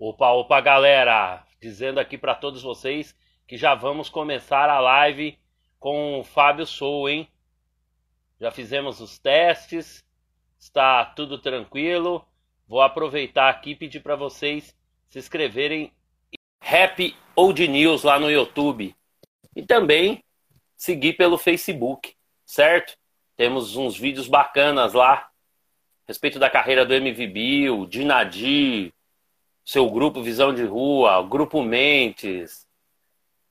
Opa, opa, galera! Dizendo aqui para todos vocês que já vamos começar a live com o Fábio Sou, hein? Já fizemos os testes, está tudo tranquilo. Vou aproveitar aqui e pedir para vocês se inscreverem Rap Old News lá no YouTube e também seguir pelo Facebook, certo? Temos uns vídeos bacanas lá a respeito da carreira do MV Bill, de Nadir, seu grupo Visão de Rua, Grupo Mentes.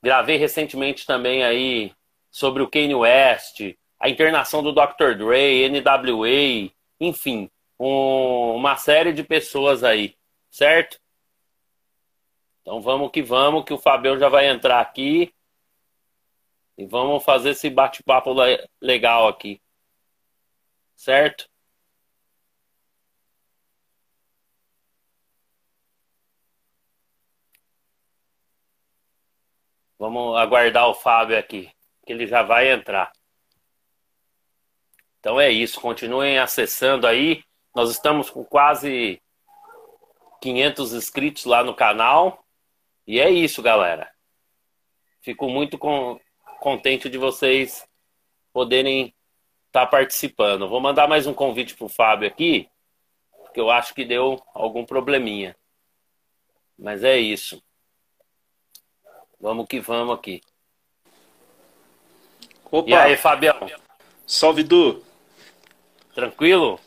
Gravei recentemente também aí sobre o Kanye West, a internação do Dr. Dre, NWA, enfim, um, uma série de pessoas aí, certo? Então vamos que vamos, que o Fabião já vai entrar aqui. E vamos fazer esse bate-papo legal aqui. Certo? Vamos aguardar o Fábio aqui, que ele já vai entrar. Então é isso, continuem acessando aí. Nós estamos com quase 500 inscritos lá no canal. E é isso, galera. Fico muito com, contente de vocês poderem estar tá participando. Vou mandar mais um convite para o Fábio aqui, porque eu acho que deu algum probleminha. Mas é isso. Vamos que vamos aqui. Opa. E aí, Fabião? Salve, Du. Tranquilo?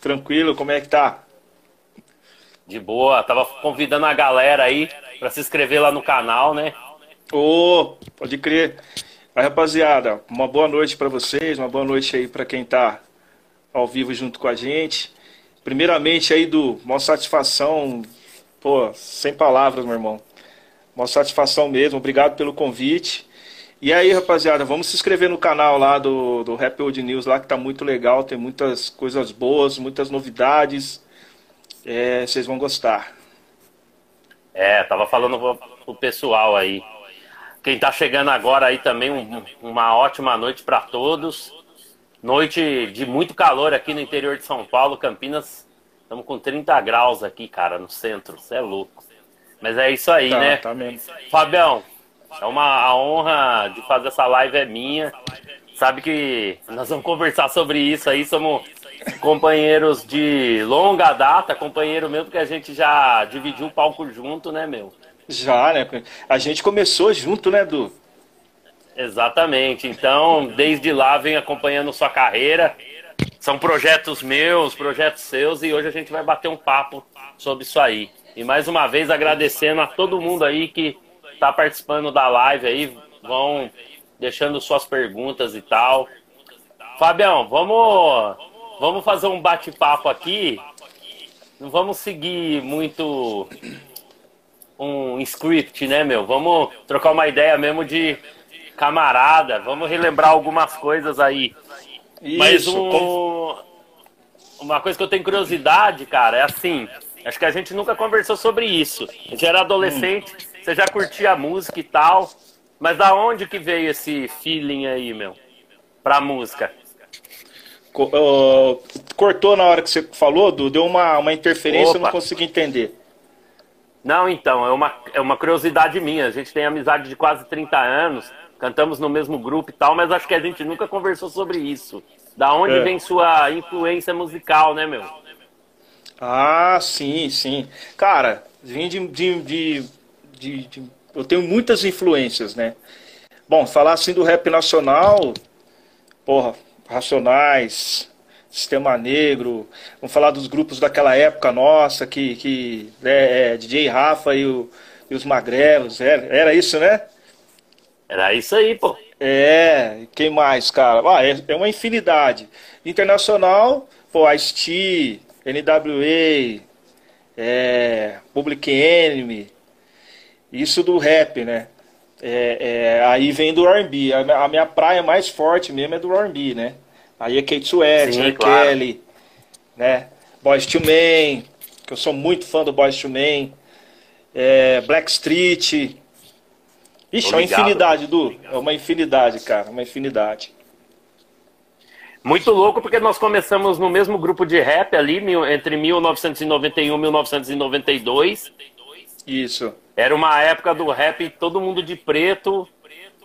Tranquilo, como é que tá? De boa, tava convidando a galera aí para se inscrever lá no canal, né? Ô, oh, pode crer. Aí, rapaziada, uma boa noite para vocês, uma boa noite aí para quem tá ao vivo junto com a gente. Primeiramente aí do uma satisfação, pô, sem palavras, meu irmão. Uma satisfação mesmo, obrigado pelo convite. E aí, rapaziada, vamos se inscrever no canal lá do, do Rap Old News lá, que tá muito legal, tem muitas coisas boas, muitas novidades. É, vocês vão gostar. É, tava falando pro pessoal aí. Quem tá chegando agora aí também, um, uma ótima noite para todos. Noite de muito calor aqui no interior de São Paulo, Campinas. Estamos com 30 graus aqui, cara, no centro. Você é louco. Mas é isso aí, tá, né? Tá mesmo. Fabião, é uma a honra de fazer essa live é minha. Sabe que nós vamos conversar sobre isso aí. Somos companheiros de longa data, companheiro mesmo que a gente já dividiu o palco junto, né, meu? Já, né? A gente começou junto, né, Du? Exatamente. Então, desde lá vem acompanhando sua carreira. São projetos meus, projetos seus, e hoje a gente vai bater um papo sobre isso aí. E mais uma vez agradecendo a todo mundo aí que está participando da live aí, vão deixando suas perguntas e tal. Fabião, vamos Vamos fazer um bate-papo aqui. Não vamos seguir muito um script, né, meu? Vamos trocar uma ideia mesmo de camarada. Vamos relembrar algumas coisas aí. Isso. Mas um, uma coisa que eu tenho curiosidade, cara, é assim. Acho que a gente nunca conversou sobre isso. A gente era adolescente, hum. você já curtia a música e tal. Mas da onde que veio esse feeling aí, meu? Pra música? Cortou na hora que você falou, Du, deu uma, uma interferência, Opa. eu não consegui entender. Não, então, é uma, é uma curiosidade minha. A gente tem amizade de quase 30 anos, cantamos no mesmo grupo e tal, mas acho que a gente nunca conversou sobre isso. Da onde é. vem sua influência musical, né, meu? Ah, sim, sim. Cara, vim de, de, de, de, Eu tenho muitas influências, né? Bom, falar assim do rap nacional, porra, Racionais, Sistema Negro, vamos falar dos grupos daquela época nossa, que, que é, é, DJ Rafa e, o, e os Magrelos, era, era isso, né? Era isso aí, pô. É, quem mais, cara? Ah, é, é uma infinidade. Internacional, pô, Ice-T, NWA, é, Public Enemy, isso do rap, né? É, é, aí vem do R&B. A, a, minha praia mais forte mesmo é do R&B, né? Aí é Kate Sweat, R. Claro. Kelly, né? Boys to Men, que eu sou muito fã do Boys to Men. É, Black Street. Ixi, é uma infinidade, Du. É uma infinidade, cara. Uma infinidade. Muito louco, porque nós começamos no mesmo grupo de rap ali, entre 1991 e 1992. Isso. Era uma época do rap, todo mundo de preto,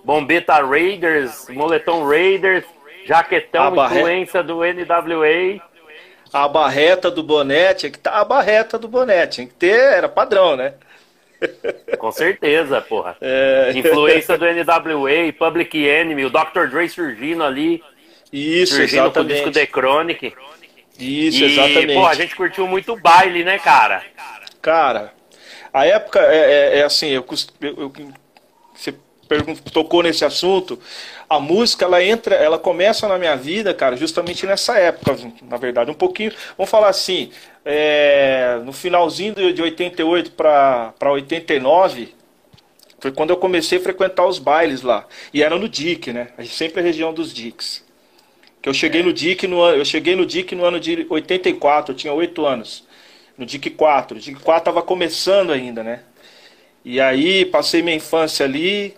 bombeta Raiders, moletom Raiders, jaquetão, influência do NWA. A barreta do boné, tinha que tá a barreta do boné, tinha que ter, era padrão, né? Com certeza, porra. É... Influência do NWA, Public Enemy, o Dr. Dre surgindo ali. Isso, surgindo exatamente. com o disco The Chronic. Isso, e, exatamente. Pô, a gente curtiu muito baile, né, cara? Cara, a época é, é, é assim, eu, eu, eu, você tocou nesse assunto, a música ela entra, ela começa na minha vida, cara, justamente nessa época, na verdade, um pouquinho, vamos falar assim, é, no finalzinho de 88 para 89, foi quando eu comecei a frequentar os bailes lá. E era no DIC, né? Sempre a região dos DICs. Que eu cheguei no DIC no eu cheguei no DIC no ano de 84, eu tinha 8 anos. No DIC 4. O DIC 4 estava começando ainda, né? E aí passei minha infância ali,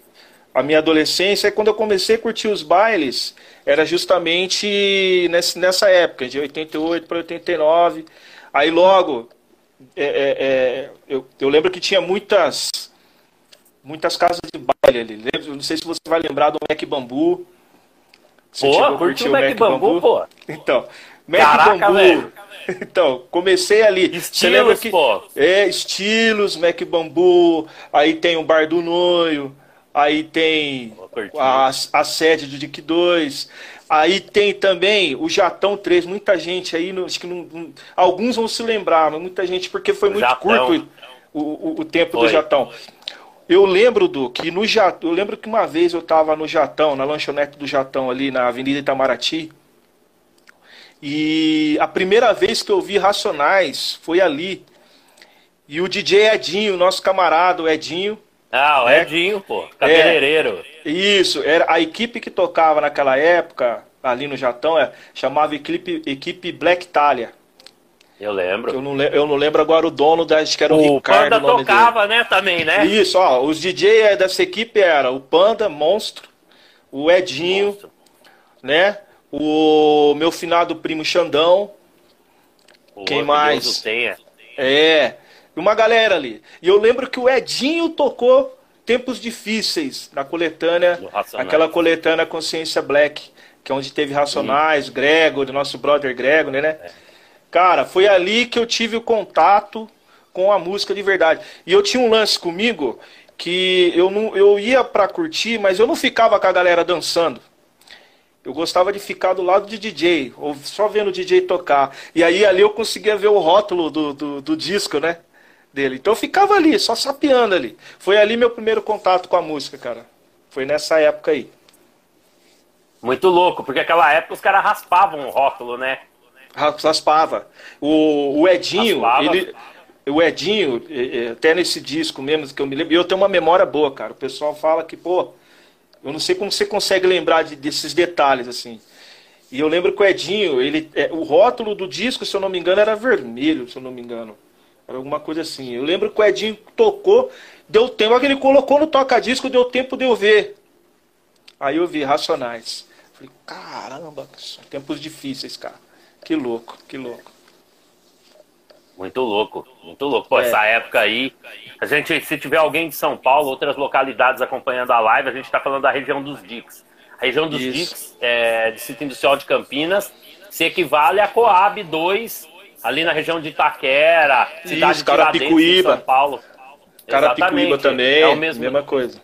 a minha adolescência, e quando eu comecei a curtir os bailes, era justamente nesse, nessa época, de 88 para 89. Aí logo, é, é, é, eu, eu lembro que tinha muitas muitas casas de baile ali. Não sei se você vai lembrar do Mac Bambu. Você pô, curtiu o Mac, Mac Bambu, Bambu, pô. Então, Mac Caraca, Bambu. Velho. Então, comecei ali. Estilos, que, pô. É, estilos, Mac Bambu. Aí tem o Bar do Noio. Aí tem a, a sede do DIC 2. Aí tem também o Jatão 3. Muita gente aí, acho que não, não, alguns vão se lembrar, mas muita gente, porque foi muito Jatão. curto o, o, o tempo foi. do Jatão. Eu lembro do que no Jatão, eu lembro que uma vez eu estava no Jatão, na lanchonete do Jatão ali na Avenida Itamaraty. E a primeira vez que eu vi Racionais foi ali. E o DJ Edinho, nosso camarada, o Edinho. Ah, o né? Edinho, pô, cabeleireiro. É, isso, era a equipe que tocava naquela época, ali no Jatão, é, chamava equipe, equipe Black Talia. Eu lembro. Eu não, eu não lembro agora o dono da. Acho que era o, o Ricardo. Panda o tocava, dele. né? Também, né? Isso, ó. Os DJ dessa equipe era o Panda, Monstro, o Edinho, Monstro. né? O meu finado primo Xandão. O Quem mais? Tenha. É. Uma galera ali. E eu lembro que o Edinho tocou Tempos Difíceis na coletânea. Aquela coletânea Consciência Black. Que é onde teve Racionais, Sim. Gregor, nosso brother Gregor, né? É. Cara, foi ali que eu tive o contato com a música de verdade. E eu tinha um lance comigo que eu não eu ia pra curtir, mas eu não ficava com a galera dançando. Eu gostava de ficar do lado de DJ, ou só vendo o DJ tocar. E aí ali eu conseguia ver o rótulo do, do, do disco, né? Dele. Então eu ficava ali, só sapeando ali. Foi ali meu primeiro contato com a música, cara. Foi nessa época aí. Muito louco, porque aquela época os caras raspavam o rótulo, né? Raspava. O, o Edinho, Raspava. ele. O Edinho, até nesse disco mesmo que eu me lembro, eu tenho uma memória boa, cara. O pessoal fala que, pô, eu não sei como você consegue lembrar de, desses detalhes, assim. E eu lembro que o Edinho, ele, é, o rótulo do disco, se eu não me engano, era vermelho, se eu não me engano. Era alguma coisa assim. Eu lembro que o Edinho tocou, deu tempo, que ele colocou no toca-disco, deu tempo de eu ver. Aí eu vi Racionais. Falei, caramba, são tempos difíceis, cara. Que louco, que louco. Muito louco, muito louco. Pô, é. essa época aí, a gente, se tiver alguém de São Paulo, outras localidades acompanhando a live, a gente está falando da região dos Dix. A região dos Dix, é, Distrito Industrial de Campinas, se equivale a Coab 2, ali na região de Itaquera, cidade Isso, de São Paulo. Carapicuíba também, é o mesmo, mesma coisa.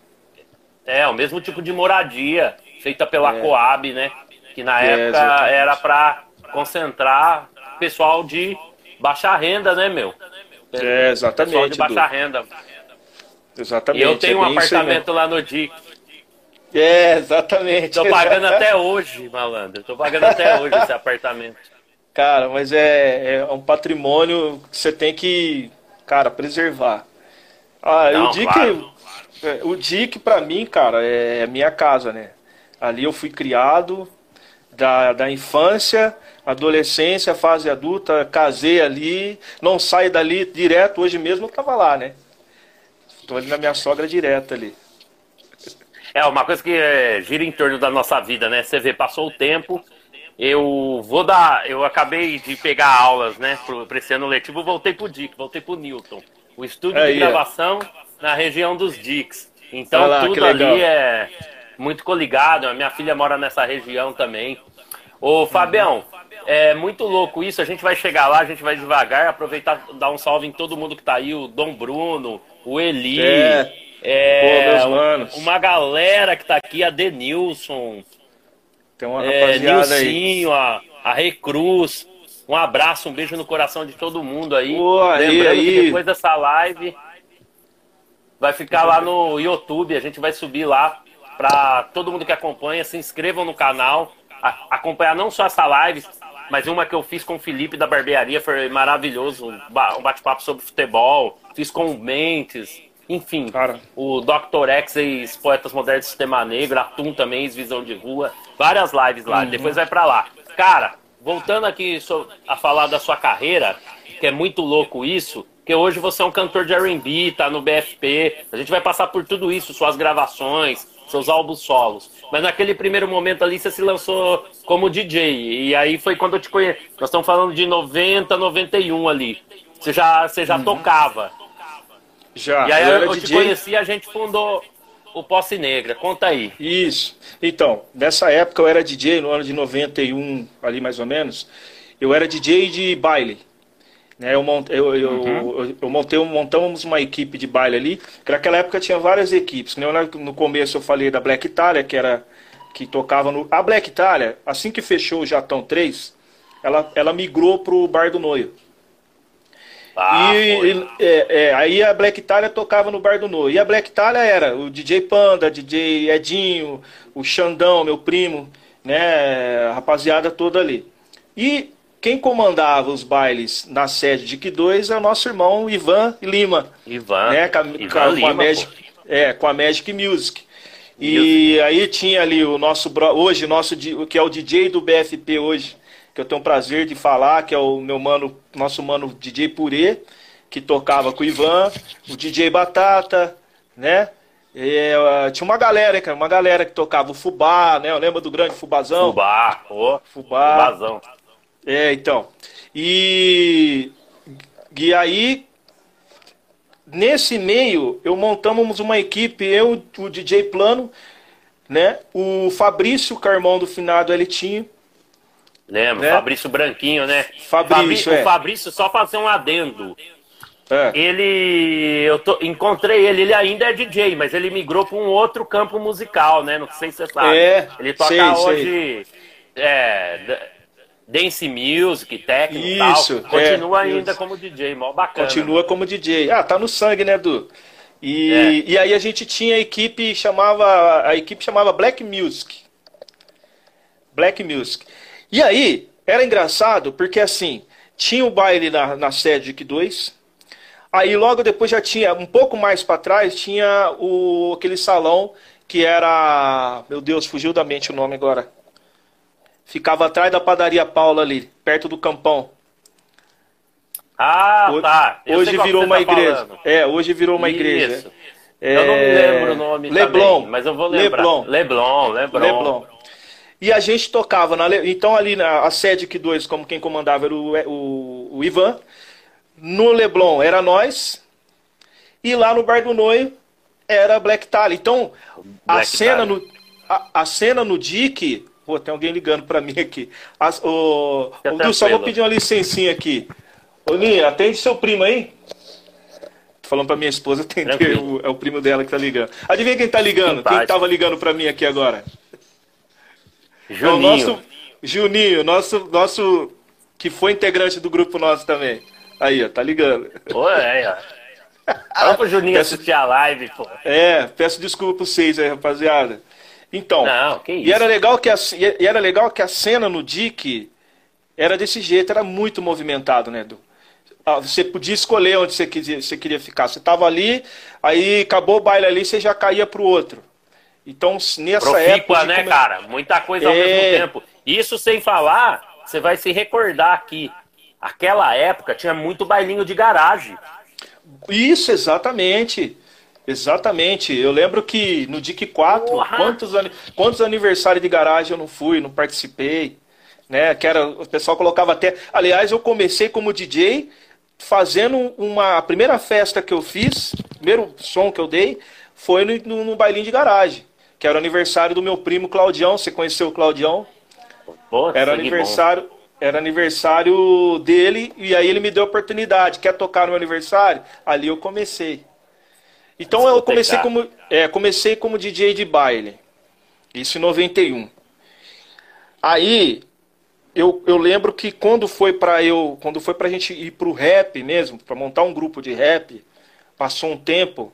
É, o mesmo tipo de moradia, feita pela é. Coab, né? Que na é, época exatamente. era para concentrar pessoal de baixa renda, né, meu? É, exatamente. Pessoal de baixa renda. Exatamente. E eu tenho é um apartamento lá no DIC. É, exatamente. Tô pagando até hoje, malandro. Tô pagando até hoje esse apartamento. Cara, mas é, é um patrimônio que você tem que, cara, preservar. Ah, Não, o DIC, claro. É, o DIC para mim, cara, é minha casa, né? Ali eu fui criado, da, da infância, adolescência, fase adulta, casei ali, não saio dali direto, hoje mesmo eu tava lá, né? Estou ali na minha sogra direto ali. É, uma coisa que é, gira em torno da nossa vida, né? Você vê, passou o tempo, eu vou dar, eu acabei de pegar aulas, né, para esse ano letivo, voltei pro Dick, voltei pro Newton. o estúdio Aí, de gravação é. na região dos Dicks. Então lá, tudo ali é muito coligado. A minha filha mora nessa região também. Ô, Fabião, é muito louco isso. A gente vai chegar lá, a gente vai devagar, aproveitar dar um salve em todo mundo que tá aí, o Dom Bruno, o Eli. É. É, Pô, uma galera que tá aqui, a Denilson. Tem uma é, rapaziada é, Nilcinho, aí. A, a Recruz. Um abraço, um beijo no coração de todo mundo aí. Pô, Lembrando aí, que depois dessa live vai ficar lá no YouTube, a gente vai subir lá para todo mundo que acompanha, se inscrevam no canal, a, acompanhar não só essa live, mas uma que eu fiz com o Felipe da Barbearia, foi maravilhoso, um bate-papo sobre futebol, fiz com o Mentes, enfim, Cara. o Dr. X, ex-Poetas Modernos do Sistema Negro, Atum também, ex-Visão de Rua, várias lives lá, uhum. depois vai para lá. Cara, voltando aqui a falar da sua carreira, que é muito louco isso, que hoje você é um cantor de R&B, tá no BFP, a gente vai passar por tudo isso, suas gravações, seus álbuns solos. Mas naquele primeiro momento ali você se lançou como DJ, e aí foi quando eu te conheci. Nós estamos falando de 90, 91 ali. Você já, você já uhum. tocava. Já. E aí eu, eu te DJ... conheci, a gente fundou o Posse Negra. Conta aí. Isso. Então, nessa época eu era DJ, no ano de 91, ali mais ou menos. Eu era DJ de baile. Né, eu, mont, eu, eu, uhum. eu, eu, montei, montamos uma equipe de baile ali, que naquela época tinha várias equipes. Né? No começo eu falei da Black Italia, que era que tocava no. A Black Italia, assim que fechou o Jatão 3, ela, ela migrou pro Bar do Noio. Ah, e, e é, é, aí a Black Italia tocava no Bar do Noio. E a Black Italia era o DJ Panda, DJ Edinho, o Xandão, meu primo, né, a rapaziada toda ali. E quem comandava os bailes na sede de Q2 é o nosso irmão Ivan Lima. Ivan. Né, com, a, Ivan com, Lima, a Magic, é, com a Magic Music. E Music. aí tinha ali o nosso hoje nosso que é o DJ do BFP hoje, que eu tenho o prazer de falar, que é o meu mano, nosso mano DJ Purê, que tocava com o Ivan, o DJ Batata, né? E, uh, tinha uma galera, cara, uma galera que tocava o Fubá, né? Eu lembro do grande Fubazão. Fubá, oh, Fubá. Fubazão. É, então. E, e aí, nesse meio, eu montamos uma equipe, eu, o DJ Plano, né? O Fabrício Carmão do finado Elitinho, Lembro, né? Fabrício Branquinho, né? Fabrício, é. O Fabrício, só fazer um adendo. É. Ele. Eu tô, encontrei ele, ele ainda é DJ, mas ele migrou para um outro campo musical, né? Não sei se você sabe. É, ele toca sei, hoje. Sei. É, dance music, techno Isso, tal. Continua é, ainda como DJ, mó bacana. Continua como DJ. Ah, tá no sangue, né, Du? E, é. e aí a gente tinha a equipe chamava. A equipe chamava Black Music. Black Music. E aí, era engraçado porque assim, tinha o baile na, na sede de 2. Aí logo depois já tinha, um pouco mais para trás, tinha o, aquele salão que era. Meu Deus, fugiu da mente o nome agora. Ficava atrás da padaria Paula ali, perto do campão. Ah, hoje, tá. Eu hoje virou uma tá igreja. Falando. É, hoje virou uma Isso. igreja. É... Eu não me lembro o nome Leblon, também, mas eu vou lembrar. Leblon. Leblon, Leblon. Leblon. E a gente tocava, na, então ali na a sede que dois, como quem comandava era o, o, o, Ivan. No Leblon era nós. E lá no Bar do Noio era Black Tally. Então, Black a cena, no, a, a, cena no Dick. Pô, tem alguém ligando para mim aqui. As, o, o só vou pedir uma licencinha aqui. Ô, Ninha, atende seu primo aí. Tô falando pra minha esposa atender, o, é o primo dela que tá ligando. Adivinha quem tá ligando? Quem tava ligando pra mim aqui agora? Juninho. É o nosso Juninho, nosso, nosso que foi integrante do grupo nosso também. Aí, ó, tá ligando. Pô, é, ó. Fala pro Juninho peço, assistir a live, pô. É, peço desculpa pra vocês aí, rapaziada. Então, Não, que. E era legal que a, e era legal que a cena no Dick era desse jeito, era muito movimentado, né, Edu? Ah, você podia escolher onde você queria, você queria ficar. Você tava ali, aí acabou o baile ali, você já caía pro outro. Então, nessa Profícua, época. né, come... cara? Muita coisa ao é... mesmo tempo. Isso sem falar, você vai se recordar aqui. Aquela época tinha muito bailinho de garagem. Isso, exatamente. Exatamente. Eu lembro que no DIC 4, quantos, quantos aniversários de garagem eu não fui, não participei. Né? Que era, o pessoal colocava até. Aliás, eu comecei como DJ fazendo uma. A primeira festa que eu fiz, primeiro som que eu dei, foi no, no, no bailinho de garagem. Que era o aniversário do meu primo Claudião. Você conheceu o Claudião? Era aniversário. bom. Era aniversário dele e aí ele me deu a oportunidade. Quer tocar no meu aniversário? Ali eu comecei. Então eu comecei como, é, comecei como DJ de baile. Isso em 91. Aí eu, eu lembro que quando foi para eu, quando foi pra gente ir pro rap mesmo, para montar um grupo de rap, passou um tempo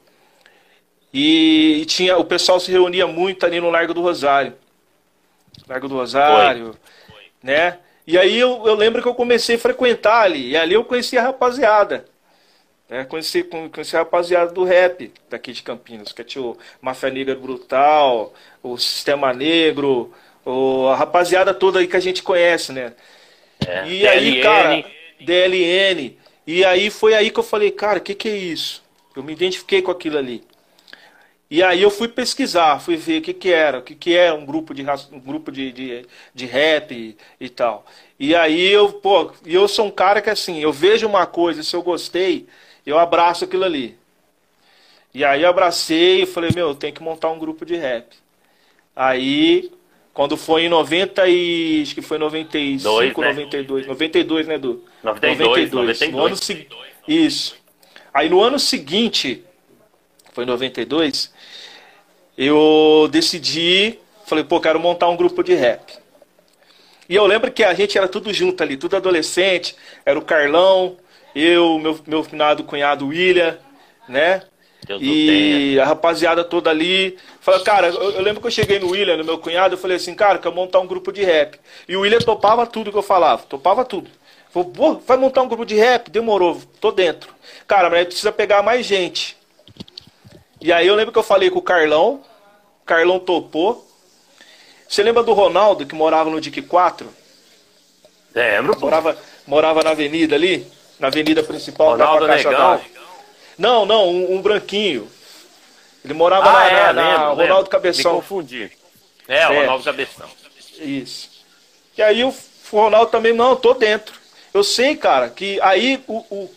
e, e, tinha o pessoal se reunia muito ali no Largo do Rosário. Largo do Rosário, foi. né? E aí eu, eu lembro que eu comecei a frequentar ali, e ali eu conheci a rapaziada. Né? Conheci, conheci a rapaziada do rap daqui de Campinas, que tinha o Mafia Negra Brutal, o Sistema Negro, o, a rapaziada toda aí que a gente conhece, né? É, e DLN. aí, cara, DLN. E aí foi aí que eu falei, cara, o que, que é isso? Eu me identifiquei com aquilo ali. E aí eu fui pesquisar, fui ver o que, que era, o que, que era um grupo de um grupo de, de, de rap e, e, tal. E aí eu, pô, eu sou um cara que assim, eu vejo uma coisa, se eu gostei, eu abraço aquilo ali. E aí eu abracei e falei, meu, eu tenho que montar um grupo de rap. Aí, quando foi em 90 e. Acho que foi 95, Dois, né? 92. 92, né, Edu? 92. 92. 92. No ano se... Isso. Aí no ano seguinte, foi em 92, eu decidi, falei, pô, quero montar um grupo de rap. E eu lembro que a gente era tudo junto ali, tudo adolescente, era o Carlão, eu, meu, meu finado cunhado William, né? Deus e a rapaziada toda ali. Falei, cara, eu, eu, lembro que eu cheguei no William, no meu cunhado, eu falei assim, cara, quero montar um grupo de rap. E o William topava tudo que eu falava, topava tudo. Falei, vai montar um grupo de rap? Demorou, tô dentro. Cara, mas aí precisa pegar mais gente. E aí eu lembro que eu falei com o Carlão, Carlão topou. Você lembra do Ronaldo que morava no DIC 4? Lembro. Morava, morava na avenida ali, na avenida principal Ronaldo Negão. Não, não, um, um, branquinho. Ele morava ah, na, é, na, na lembro, Ronaldo lembro. Cabeção. Me confundi. É, é, Ronaldo Cabeção. Isso. E aí o Ronaldo também, não, tô dentro. Eu sei, cara, que aí o, o,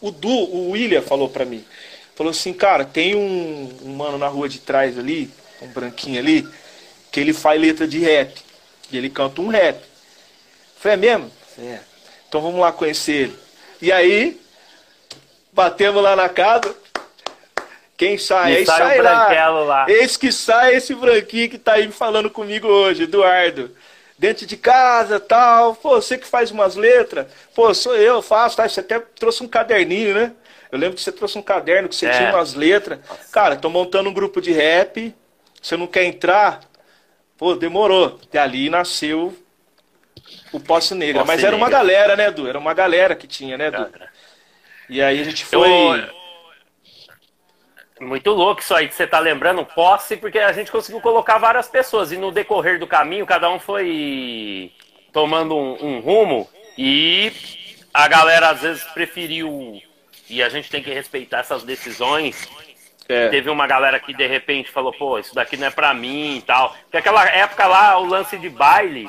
o Du, o William falou pra mim. Falou assim, cara, tem um, um mano na rua de trás ali, um branquinho ali, que ele faz letra de rap. E ele canta um rap. Falei, é mesmo? É. Então vamos lá conhecer ele. E aí, batemos lá na casa. Quem sai? E aí sai, sai lá. lá. Esse que sai, esse branquinho que tá aí falando comigo hoje, Eduardo. Dentro de casa, tal. Pô, você que faz umas letras. Pô, sou eu, faço, tá? Você até trouxe um caderninho, né? Eu lembro que você trouxe um caderno, que você é. tinha umas letras. Cara, tô montando um grupo de rap. Você não quer entrar? Pô, demorou. E ali nasceu o Posse Negra. Posse Mas era uma galera, né, Edu? Era uma galera que tinha, né, Edu? E aí a gente foi. Eu... Muito louco isso aí que você tá lembrando, posse, porque a gente conseguiu colocar várias pessoas e no decorrer do caminho cada um foi tomando um, um rumo e a galera às vezes preferiu e a gente tem que respeitar essas decisões é. Teve uma galera que de repente falou, pô, isso daqui não é pra mim e tal. Porque aquela época lá, o lance de baile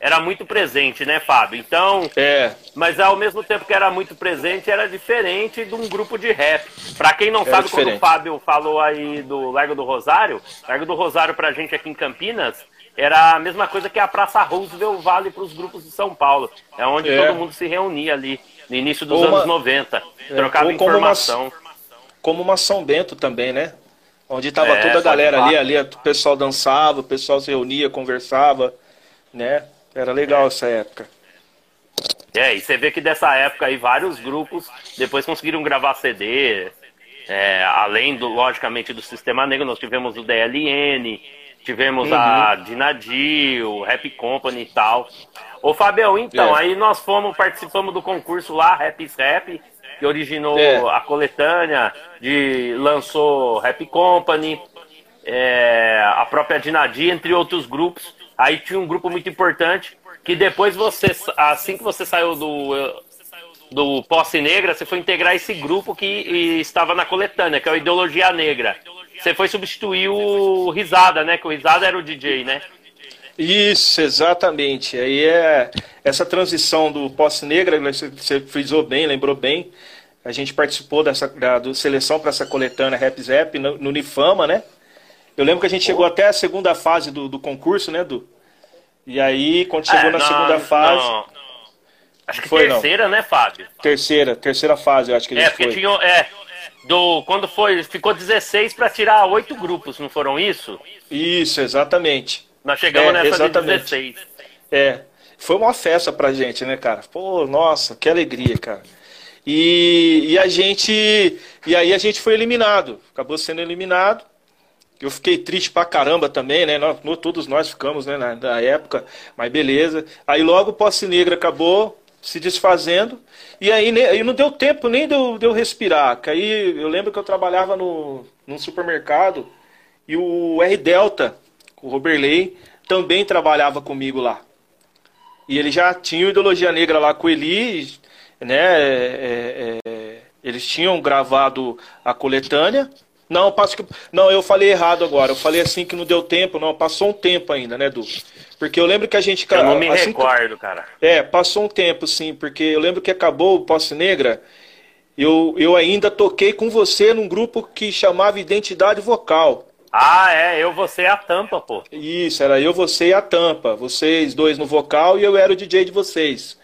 era muito presente, né, Fábio? Então. É. Mas ao mesmo tempo que era muito presente, era diferente de um grupo de rap. Pra quem não era sabe, diferente. quando o Fábio falou aí do Largo do Rosário, Largo do Rosário pra gente aqui em Campinas era a mesma coisa que a Praça Roosevelt Vale para os grupos de São Paulo. É onde é. todo mundo se reunia ali, no início dos uma, anos 90. É, trocava informação. Uma, como uma São Bento também, né? Onde tava é, toda a galera ali, ali o pessoal dançava, o pessoal se reunia, conversava, né? Era legal essa época. É, e você vê que dessa época aí vários grupos depois conseguiram gravar CD, é, além do, logicamente, do Sistema Negro, nós tivemos o DLN, tivemos uhum. a Dinadil, Rap Company e tal. Ô Fabião, então, é. aí nós fomos, participamos do concurso lá, Raps Rap, que originou é. a coletânea, de, lançou Rap Company, é, a própria Dinadi, entre outros grupos. Aí tinha um grupo muito importante que depois você, assim que você saiu do, do Posse Negra, você foi integrar esse grupo que estava na coletânea, que é o Ideologia Negra. Você foi substituir o Risada, né? Que o Risada era o DJ, né? Isso, exatamente. Aí é essa transição do Posse Negra, você frisou bem, lembrou bem. A gente participou dessa da, do seleção para essa coletânea Rap Zap no, no Unifama, né? Eu lembro que a gente chegou até a segunda fase do, do concurso, né, Du? E aí, quando chegou é, na não, segunda fase. Não. Acho que foi, terceira, não. né, Fábio? Terceira, terceira fase, eu acho que a gente é, porque foi. Tinha, é, do, quando foi, ficou 16 para tirar oito grupos, não foram isso? Isso, exatamente. Nós chegamos é, nessa exatamente. de 16. É, foi uma festa pra gente, né, cara? Pô, nossa, que alegria, cara. E, e a gente. E aí a gente foi eliminado. Acabou sendo eliminado. Eu fiquei triste pra caramba também, né? Nós, todos nós ficamos, né, na, na época, mas beleza. Aí logo o Posse Negra acabou se desfazendo. E aí, aí não deu tempo nem de eu, de eu respirar. Que aí eu lembro que eu trabalhava no, num supermercado e o R Delta, o Roberley, também trabalhava comigo lá. E ele já tinha ideologia negra lá com o Eli, né? É, é, é eles tinham gravado a coletânea. Não, passo que, não, eu falei errado agora. Eu falei assim que não deu tempo, não, passou um tempo ainda, né, Du? Porque eu lembro que a gente. Eu não me assim, recordo, cara. É, passou um tempo, sim, porque eu lembro que acabou o Posse Negra. Eu, eu ainda toquei com você num grupo que chamava Identidade Vocal. Ah, é, eu, você e a tampa, pô. Isso, era eu, você e a tampa. Vocês dois no vocal e eu era o DJ de vocês.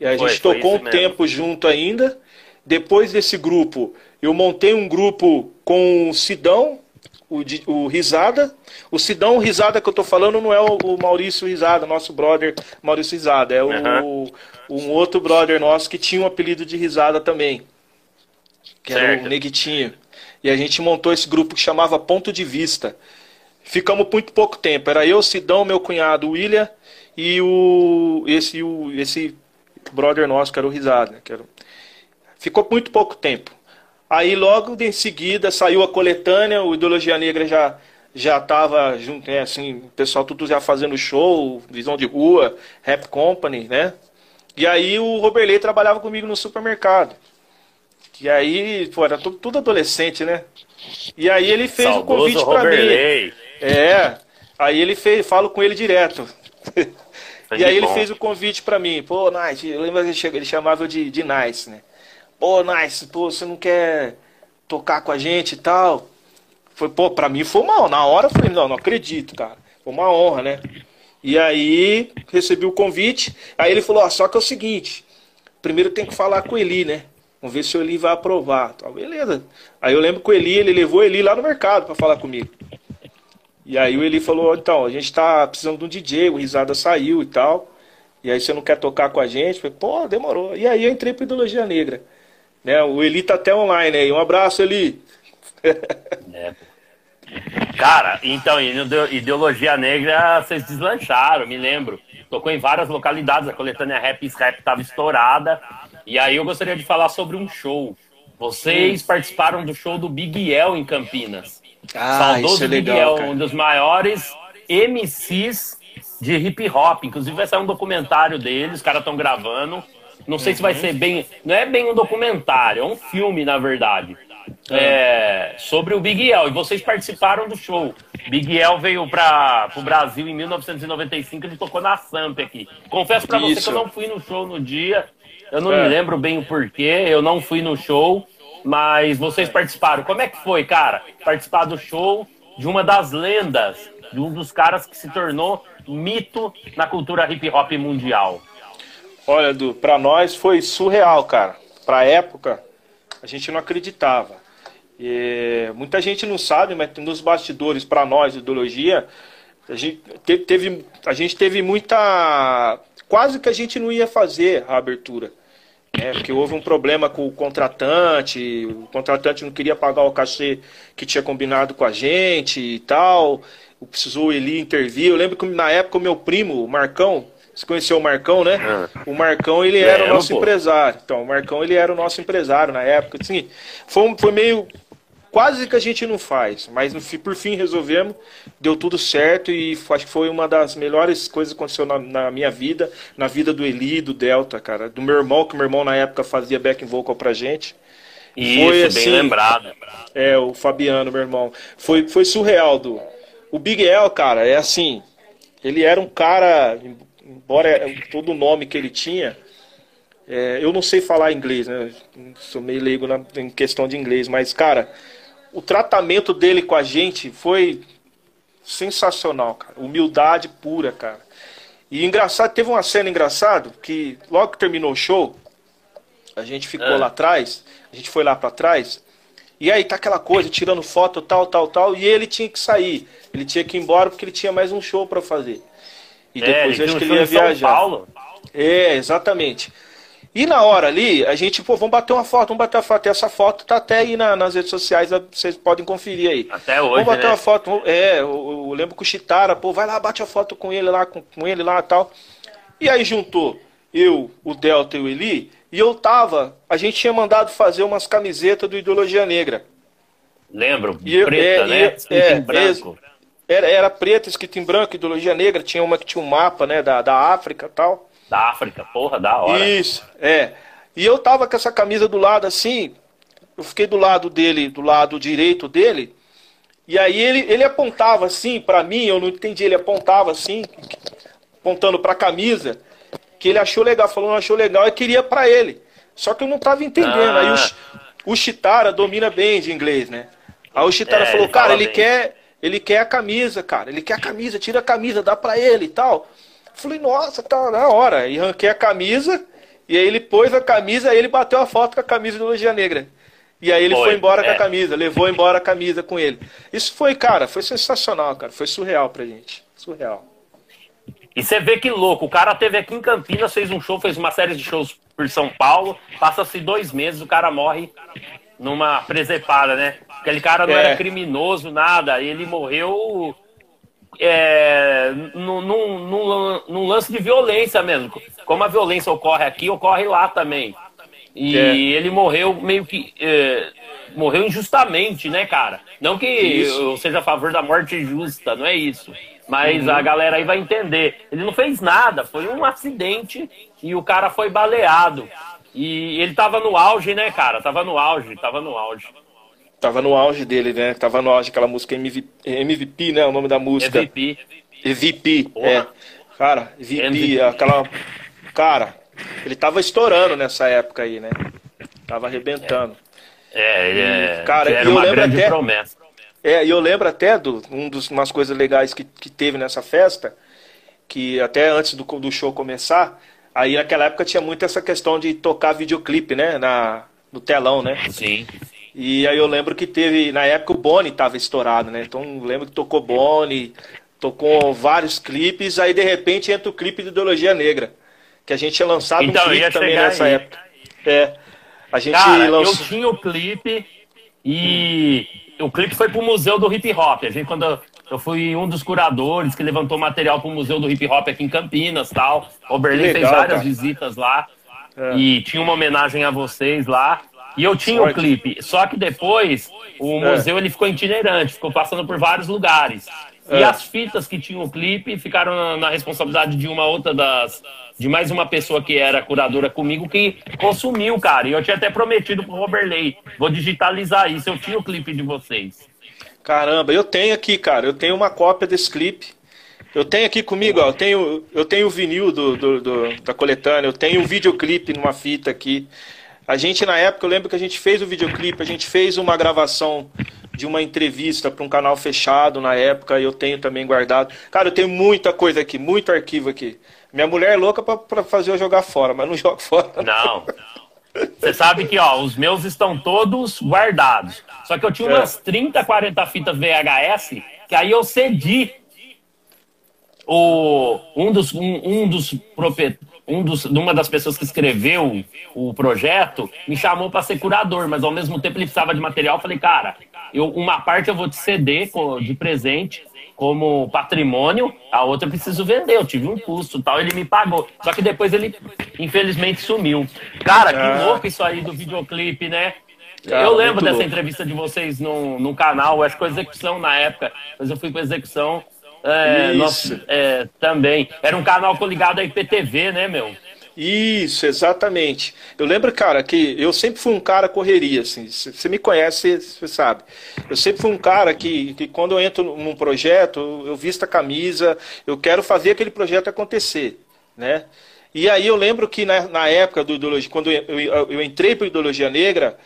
E a foi, gente tocou um mesmo. tempo junto ainda. Depois desse grupo, eu montei um grupo com o Sidão, o, o Risada. O Sidão Risada que eu tô falando não é o, o Maurício Risada, nosso brother Maurício Risada. É o, uhum. um outro brother nosso que tinha um apelido de Risada também. Que certo. era o Neguitinho. E a gente montou esse grupo que chamava Ponto de Vista. Ficamos muito pouco tempo. Era eu, Sidão, meu cunhado William e o esse o esse brother nosso que era o Risada, que era... Ficou muito pouco tempo. Aí logo em seguida saiu a coletânea, o Ideologia Negra já já estava junto, né, assim, o pessoal tudo já fazendo show, visão de rua, rap company, né? E aí o Roberley trabalhava comigo no supermercado. E aí, pô, era tudo, tudo adolescente, né? E aí ele fez o um convite para mim. É. Aí ele fez, falo com ele direto. e aí ele fez o convite para mim. Pô, Nice, eu lembro que ele chamava de, de Nice, né? Pô, Nice, pô, você não quer tocar com a gente e tal? Foi, pô, pra mim foi mal. Na hora eu falei, não, não acredito, cara. Foi uma honra, né? E aí recebi o convite. Aí ele falou, ó, só que é o seguinte, primeiro tem que falar com ele, né? Vamos ver se o Eli vai aprovar. Tal. Beleza. Aí eu lembro que o Eli, ele levou o Eli lá no mercado para falar comigo. E aí o Eli falou, então, a gente tá precisando de um DJ, o Risada saiu e tal. E aí você não quer tocar com a gente? Eu falei, pô, demorou. E aí eu entrei para Ideologia Negra. Né? O Eli tá até online aí. Um abraço, Eli. É. Cara, então, Ideologia Negra, vocês deslancharam, me lembro. Tocou em várias localidades, a coletânea Rap Rap tava estourada. E aí eu gostaria de falar sobre um show. Vocês participaram do show do Big El em Campinas. Ah, Saudoso isso é Big legal, El, um dos maiores MCs de hip hop. Inclusive vai sair um documentário deles, os caras estão gravando. Não sei uhum. se vai ser bem. Não é bem um documentário, é um filme, na verdade. É, sobre o Big El. E vocês participaram do show. Big El veio para o Brasil em 1995, ele tocou na Samp aqui. Confesso para você que eu não fui no show no dia, eu não é. me lembro bem o porquê, eu não fui no show, mas vocês participaram. Como é que foi, cara? Participar do show de uma das lendas, de um dos caras que se tornou mito na cultura hip hop mundial. Olha, Edu, pra nós foi surreal, cara. Pra época, a gente não acreditava. E, muita gente não sabe, mas nos bastidores, para nós, ideologia, a gente teve, a gente teve muita. Quase que a gente não ia fazer a abertura. É, porque houve um problema com o contratante, o contratante não queria pagar o cachê que tinha combinado com a gente e tal. Precisou ele intervir. Eu lembro que na época o meu primo, o Marcão, você conheceu o Marcão, né? Ah. O Marcão, ele era é, o nosso pô. empresário. Então, o Marcão, ele era o nosso empresário na época. Assim, foi, foi meio quase que a gente não faz, mas por fim resolvemos, deu tudo certo e acho que foi uma das melhores coisas que aconteceu na, na, minha vida, na vida do Eli, do Delta, cara, do meu irmão, que meu irmão na época fazia back vocal pra gente. Isso, foi, assim, bem lembrado. É, o Fabiano, meu irmão. Foi, foi surreal, do O Big El, cara, é assim, ele era um cara, embora todo o nome que ele tinha, é, eu não sei falar inglês, né? Sou meio leigo na, em questão de inglês, mas, cara, o tratamento dele com a gente foi sensacional, cara. Humildade pura, cara. E engraçado, teve uma cena engraçada que logo que terminou o show, a gente ficou é. lá atrás, a gente foi lá para trás, e aí tá aquela coisa, tirando foto, tal, tal, tal, e ele tinha que sair. Ele tinha que ir embora porque ele tinha mais um show para fazer. E depois é, eu acho que ele ia viajar. Paulo. É, exatamente. E na hora ali, a gente, pô, vamos bater uma foto, vamos bater uma foto. E essa foto tá até aí na, nas redes sociais, vocês podem conferir aí. Até hoje, Vamos bater né? uma foto. É, eu, eu, lembro que o Chitara, pô, vai lá, bate a foto com ele lá, com, com ele lá e tal. E aí juntou eu, o Delta e o Eli, e eu tava, a gente tinha mandado fazer umas camisetas do Ideologia Negra. Lembro, e, preta, é, né? É, em branco. Era, era preta, escrito em branco, Ideologia Negra, tinha uma que tinha um mapa, né, da, da África e tal. Da África, porra, da hora. Isso, é. E eu tava com essa camisa do lado assim, eu fiquei do lado dele, do lado direito dele, e aí ele, ele apontava assim para mim, eu não entendi, ele apontava assim, apontando para a camisa, que ele achou legal, falou, não achou legal, eu queria para ele. Só que eu não tava entendendo. Ah. Aí o, o Chitara domina bem de inglês, né? Aí o Chitara é, falou, cara, ele bem. quer, ele quer a camisa, cara, ele quer a camisa, tira a camisa, dá para ele e tal. Falei, nossa, tá na hora. E ranquei a camisa, e aí ele pôs a camisa, aí ele bateu a foto com a camisa do Logia Negra. E aí ele foi, foi embora é. com a é. camisa, levou embora a camisa com ele. Isso foi, cara, foi sensacional, cara. Foi surreal pra gente. Surreal. E você vê que louco, o cara teve aqui em Campinas, fez um show, fez uma série de shows por São Paulo, passa-se dois meses, o cara morre numa presepada, né? Aquele cara não é. era criminoso, nada, ele morreu é, num, num, num, lance de violência mesmo. Como a violência ocorre aqui, ocorre lá também. E é. ele morreu meio que. É, morreu injustamente, né, cara? Não que isso. eu seja a favor da morte justa, não é isso. Mas uhum. a galera aí vai entender. Ele não fez nada, foi um acidente e o cara foi baleado. E ele tava no auge, né, cara? Tava no auge, tava no auge. Tava no auge dele, né? Tava no auge aquela música MVP, MVP né? O nome da música. MVP. MVP, é. Cara, MVP, MVP, aquela. Cara, ele tava estourando nessa época aí, né? Tava arrebentando. É, ele é. Cara, era uma grande até, promessa. É, e eu lembro até de um dos, umas coisas legais que, que teve nessa festa, que até antes do, do show começar, aí naquela época tinha muito essa questão de tocar videoclipe, né? Na, no telão, né? Sim. E aí eu lembro que teve, na época o Boni tava estourado, né? Então eu lembro que tocou Boni, tocou vários clipes, aí de repente entra o clipe de Ideologia Negra, que a gente tinha lançado então, um clipe também nessa aí. época. É. A gente Cara, lançou... eu tinha o clipe e o clipe foi pro Museu do Hip Hop. A gente, quando eu fui um dos curadores que levantou material pro Museu do Hip Hop aqui em Campinas tal. O Berlim fez várias cara. visitas lá. É. E tinha uma homenagem a vocês lá. E eu tinha o clipe, só que depois o é. museu ele ficou itinerante, ficou passando por vários lugares. É. E as fitas que tinham o clipe ficaram na, na, responsabilidade de uma outra das. De mais uma pessoa que era curadora comigo que consumiu, cara. E eu tinha até prometido pro Roberley, vou digitalizar isso. Eu tinha o clipe de vocês. Caramba, eu tenho aqui, cara. Eu tenho uma cópia desse clipe. Eu tenho aqui comigo, ó, eu tenho, eu tenho o vinil do, do, do, da coletânea, eu tenho o videoclipe numa fita aqui. A gente, na época, eu lembro que a gente fez o videoclipe, a gente fez uma gravação de uma entrevista para um canal fechado na época, e eu tenho também guardado. Cara, eu tenho muita coisa aqui, muito arquivo aqui. Minha mulher é louca para fazer eu jogar fora, mas não jogo fora. Não. Você sabe que, ó, os meus estão todos guardados. Só que eu tinha é. umas 30, 40 fitas VHS, que aí eu cedi o, um dos, um, um dos um dos, uma das pessoas que escreveu o projeto me chamou para ser curador, mas ao mesmo tempo ele precisava de material. Eu falei, cara, eu, uma parte eu vou te ceder de presente como patrimônio, a outra eu preciso vender. Eu tive um custo tal, ele me pagou. Só que depois ele, infelizmente, sumiu. Cara, que ah. louco isso aí do videoclipe, né? Cara, eu lembro dessa louco. entrevista de vocês no, no canal, acho que foi execução na época, mas eu fui com execução. É, nossa, é, também. Era um canal coligado à IPTV, né, meu? Isso, exatamente. Eu lembro, cara, que eu sempre fui um cara correria, assim. Você me conhece, você sabe. Eu sempre fui um cara que, que quando eu entro num projeto, eu visto a camisa, eu quero fazer aquele projeto acontecer, né? E aí eu lembro que na, na época do ideologia, quando eu, eu, eu entrei para ideologia negra,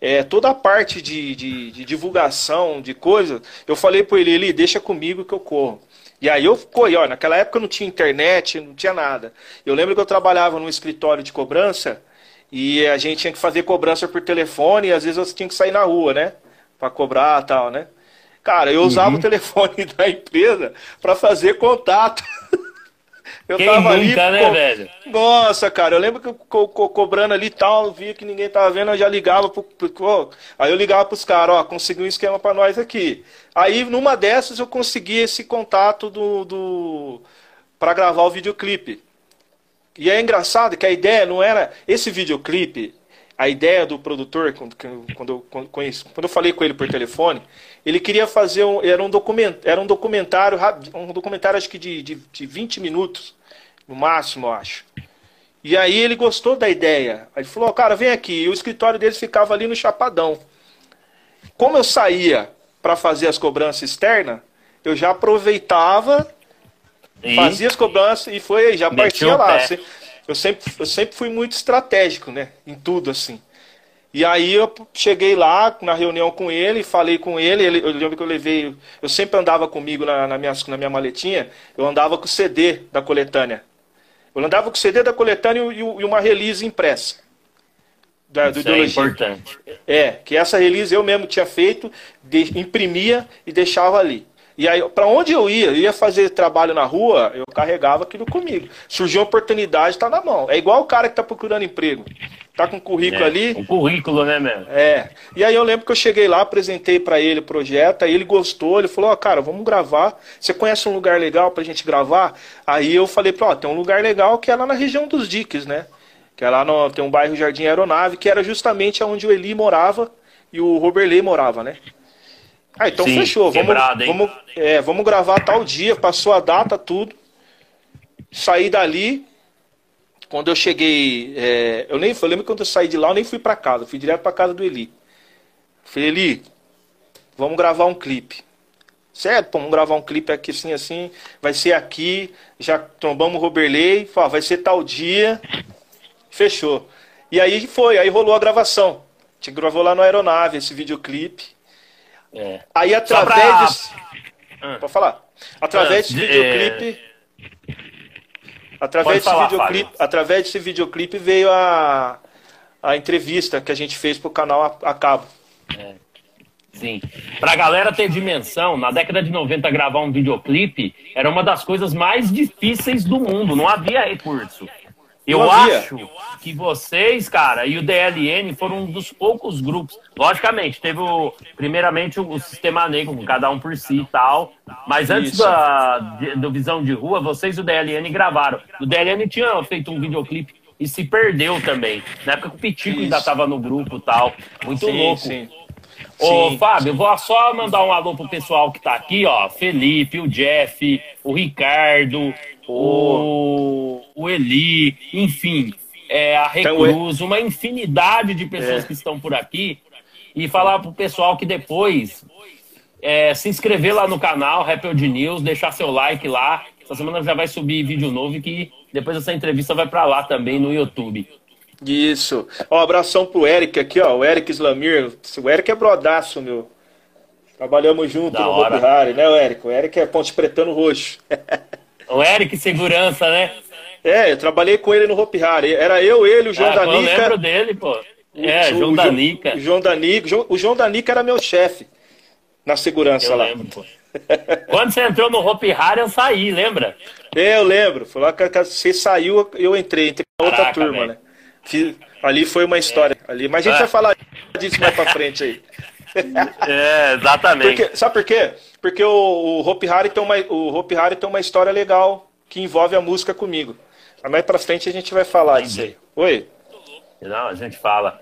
é, toda a parte de, de, de divulgação de coisas, eu falei para ele, ele deixa comigo que eu corro. E aí eu corri, ó, naquela época não tinha internet, não tinha nada. Eu lembro que eu trabalhava num escritório de cobrança e a gente tinha que fazer cobrança por telefone e às vezes eu tinha que sair na rua, né? Pra cobrar e tal, né? Cara, eu usava uhum. o telefone da empresa para fazer contato. Eu Quem tava nunca, ali, né, co... velho? Nossa, cara, eu lembro que eu co co cobrando ali e tal, via que ninguém tava vendo, eu já ligava pro, pro... aí eu ligava pros caras, ó, consegui um esquema para nós aqui. Aí numa dessas eu consegui esse contato do, do... para gravar o videoclipe. E é engraçado que a ideia não era esse videoclipe, a ideia do produtor, quando, quando, eu, quando, quando eu falei com ele por telefone, ele queria fazer um, era um documentário, era um documentário, um documentário acho que de, de, de 20 minutos, no máximo, eu acho. E aí ele gostou da ideia. Ele falou, cara, vem aqui. E o escritório deles ficava ali no Chapadão. Como eu saía para fazer as cobranças externas, eu já aproveitava, e? fazia as cobranças e foi já partia lá. Eu sempre, eu sempre fui muito estratégico, né? Em tudo, assim. E aí eu cheguei lá na reunião com ele, falei com ele, ele eu lembro que eu levei, eu sempre andava comigo na, na, minha, na minha maletinha, eu andava com o CD da coletânea. Eu andava com o CD da coletânea e, e uma release impressa. Da, do Isso é importante. É, que essa release eu mesmo tinha feito, de, imprimia e deixava ali. E aí, para onde eu ia, eu ia fazer trabalho na rua, eu carregava aquilo comigo. Surgiu uma oportunidade, está na mão. É igual o cara que está procurando emprego. Tá com um currículo é, ali. Um currículo, né, meu? É. E aí eu lembro que eu cheguei lá, apresentei para ele o projeto, aí ele gostou, ele falou: Ó, oh, cara, vamos gravar. Você conhece um lugar legal pra gente gravar? Aí eu falei: Ó, oh, tem um lugar legal que é lá na região dos Diques, né? Que é lá no. Tem um bairro Jardim Aeronave, que era justamente onde o Eli morava e o Roberley morava, né? Ah, então Sim, fechou. Vamos, vamos, é, vamos gravar tal dia, passou a data, tudo. Saí dali. Quando eu cheguei. É, eu nem eu lembro quando eu saí de lá, eu nem fui para casa, fui direto para casa do Eli. Falei, Eli, vamos gravar um clipe. Certo, vamos gravar um clipe aqui assim, assim. Vai ser aqui. Já tombamos o Roberley. Falei, vai ser tal dia. Fechou. E aí foi, aí rolou a gravação. A gente gravou lá no aeronave esse videoclipe. É. Aí através pra... desse... ah. Pode falar. Através desse é, videoclipe. É... Através desse, falar, videoclipe, através desse videoclipe veio a, a entrevista que a gente fez pro canal a, a cabo. É. Sim. Pra galera ter dimensão, na década de 90 gravar um videoclipe era uma das coisas mais difíceis do mundo, não havia recurso. Eu acho que vocês, cara, e o DLN foram um dos poucos grupos. Logicamente, teve o, primeiramente o, Sistema Negro, cada um por si e tal. Mas antes da, do Visão de Rua, vocês e o DLN gravaram. O DLN tinha feito um videoclipe e se perdeu também. Na época que o Pitico Isso. ainda tava no grupo e tal. Muito sim, louco. Sim. Ô, sim, Fábio, vou só mandar um alô pro pessoal que tá aqui, ó. Felipe, o Jeff, o Ricardo, o, o Eli, enfim, é, a então, Reclus, uma infinidade de pessoas é. que estão por aqui. E falar pro pessoal que depois é, se inscrever lá no canal Rapid News, deixar seu like lá. Essa semana já vai subir vídeo novo que depois essa entrevista vai para lá também no YouTube. Isso. Ó, um abração pro Eric aqui, ó. O Eric Slamir. O Eric é brodaço, meu. Trabalhamos junto da no Hopi né, o Eric? O Eric é ponte pretano roxo. O Eric Segurança, né? É, eu trabalhei com ele no Hopi Hari. Era eu, ele, o João ah, Danica. Eu lembro dele, pô. É, o, João o, Danica. O João Danica. O João Danica era meu chefe na segurança eu lá. Lembro, pô. Quando você entrou no Hopi Hari, eu saí, lembra? É, eu lembro. Foi lá que você saiu, eu entrei, entrei na outra Caraca, turma, véio. né? Ali foi uma história. É. Ali. Mas a gente vai falar disso mais pra frente aí. É, exatamente. Porque, sabe por quê? Porque o, o Hope Harry tem uma, o Hope Harry tem uma história legal que envolve a música comigo. Mas mais pra frente a gente vai falar disso aí. Oi? Não, a gente fala.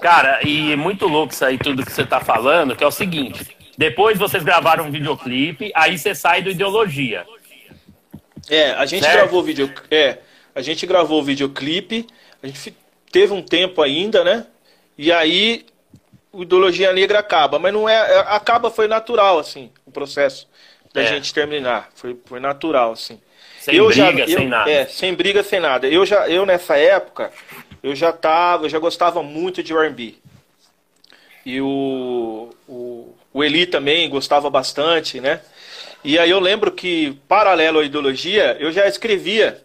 Cara, e muito louco isso aí, tudo que você tá falando, que é o seguinte. Depois vocês gravaram um videoclipe, aí você sai do Ideologia. É, a gente certo? gravou o vídeo. É, A gente gravou o videoclipe, a gente teve um tempo ainda, né? E aí o Ideologia Negra acaba, mas não é, é acaba foi natural assim, o processo da é. gente terminar, foi, foi natural assim. Sem eu briga, já, sem nada. É, sem briga, sem nada. Eu já eu nessa época, eu já tava, eu já gostava muito de R&B. E o, o, o Eli também gostava bastante, né? E aí eu lembro que, paralelo à ideologia, eu já escrevia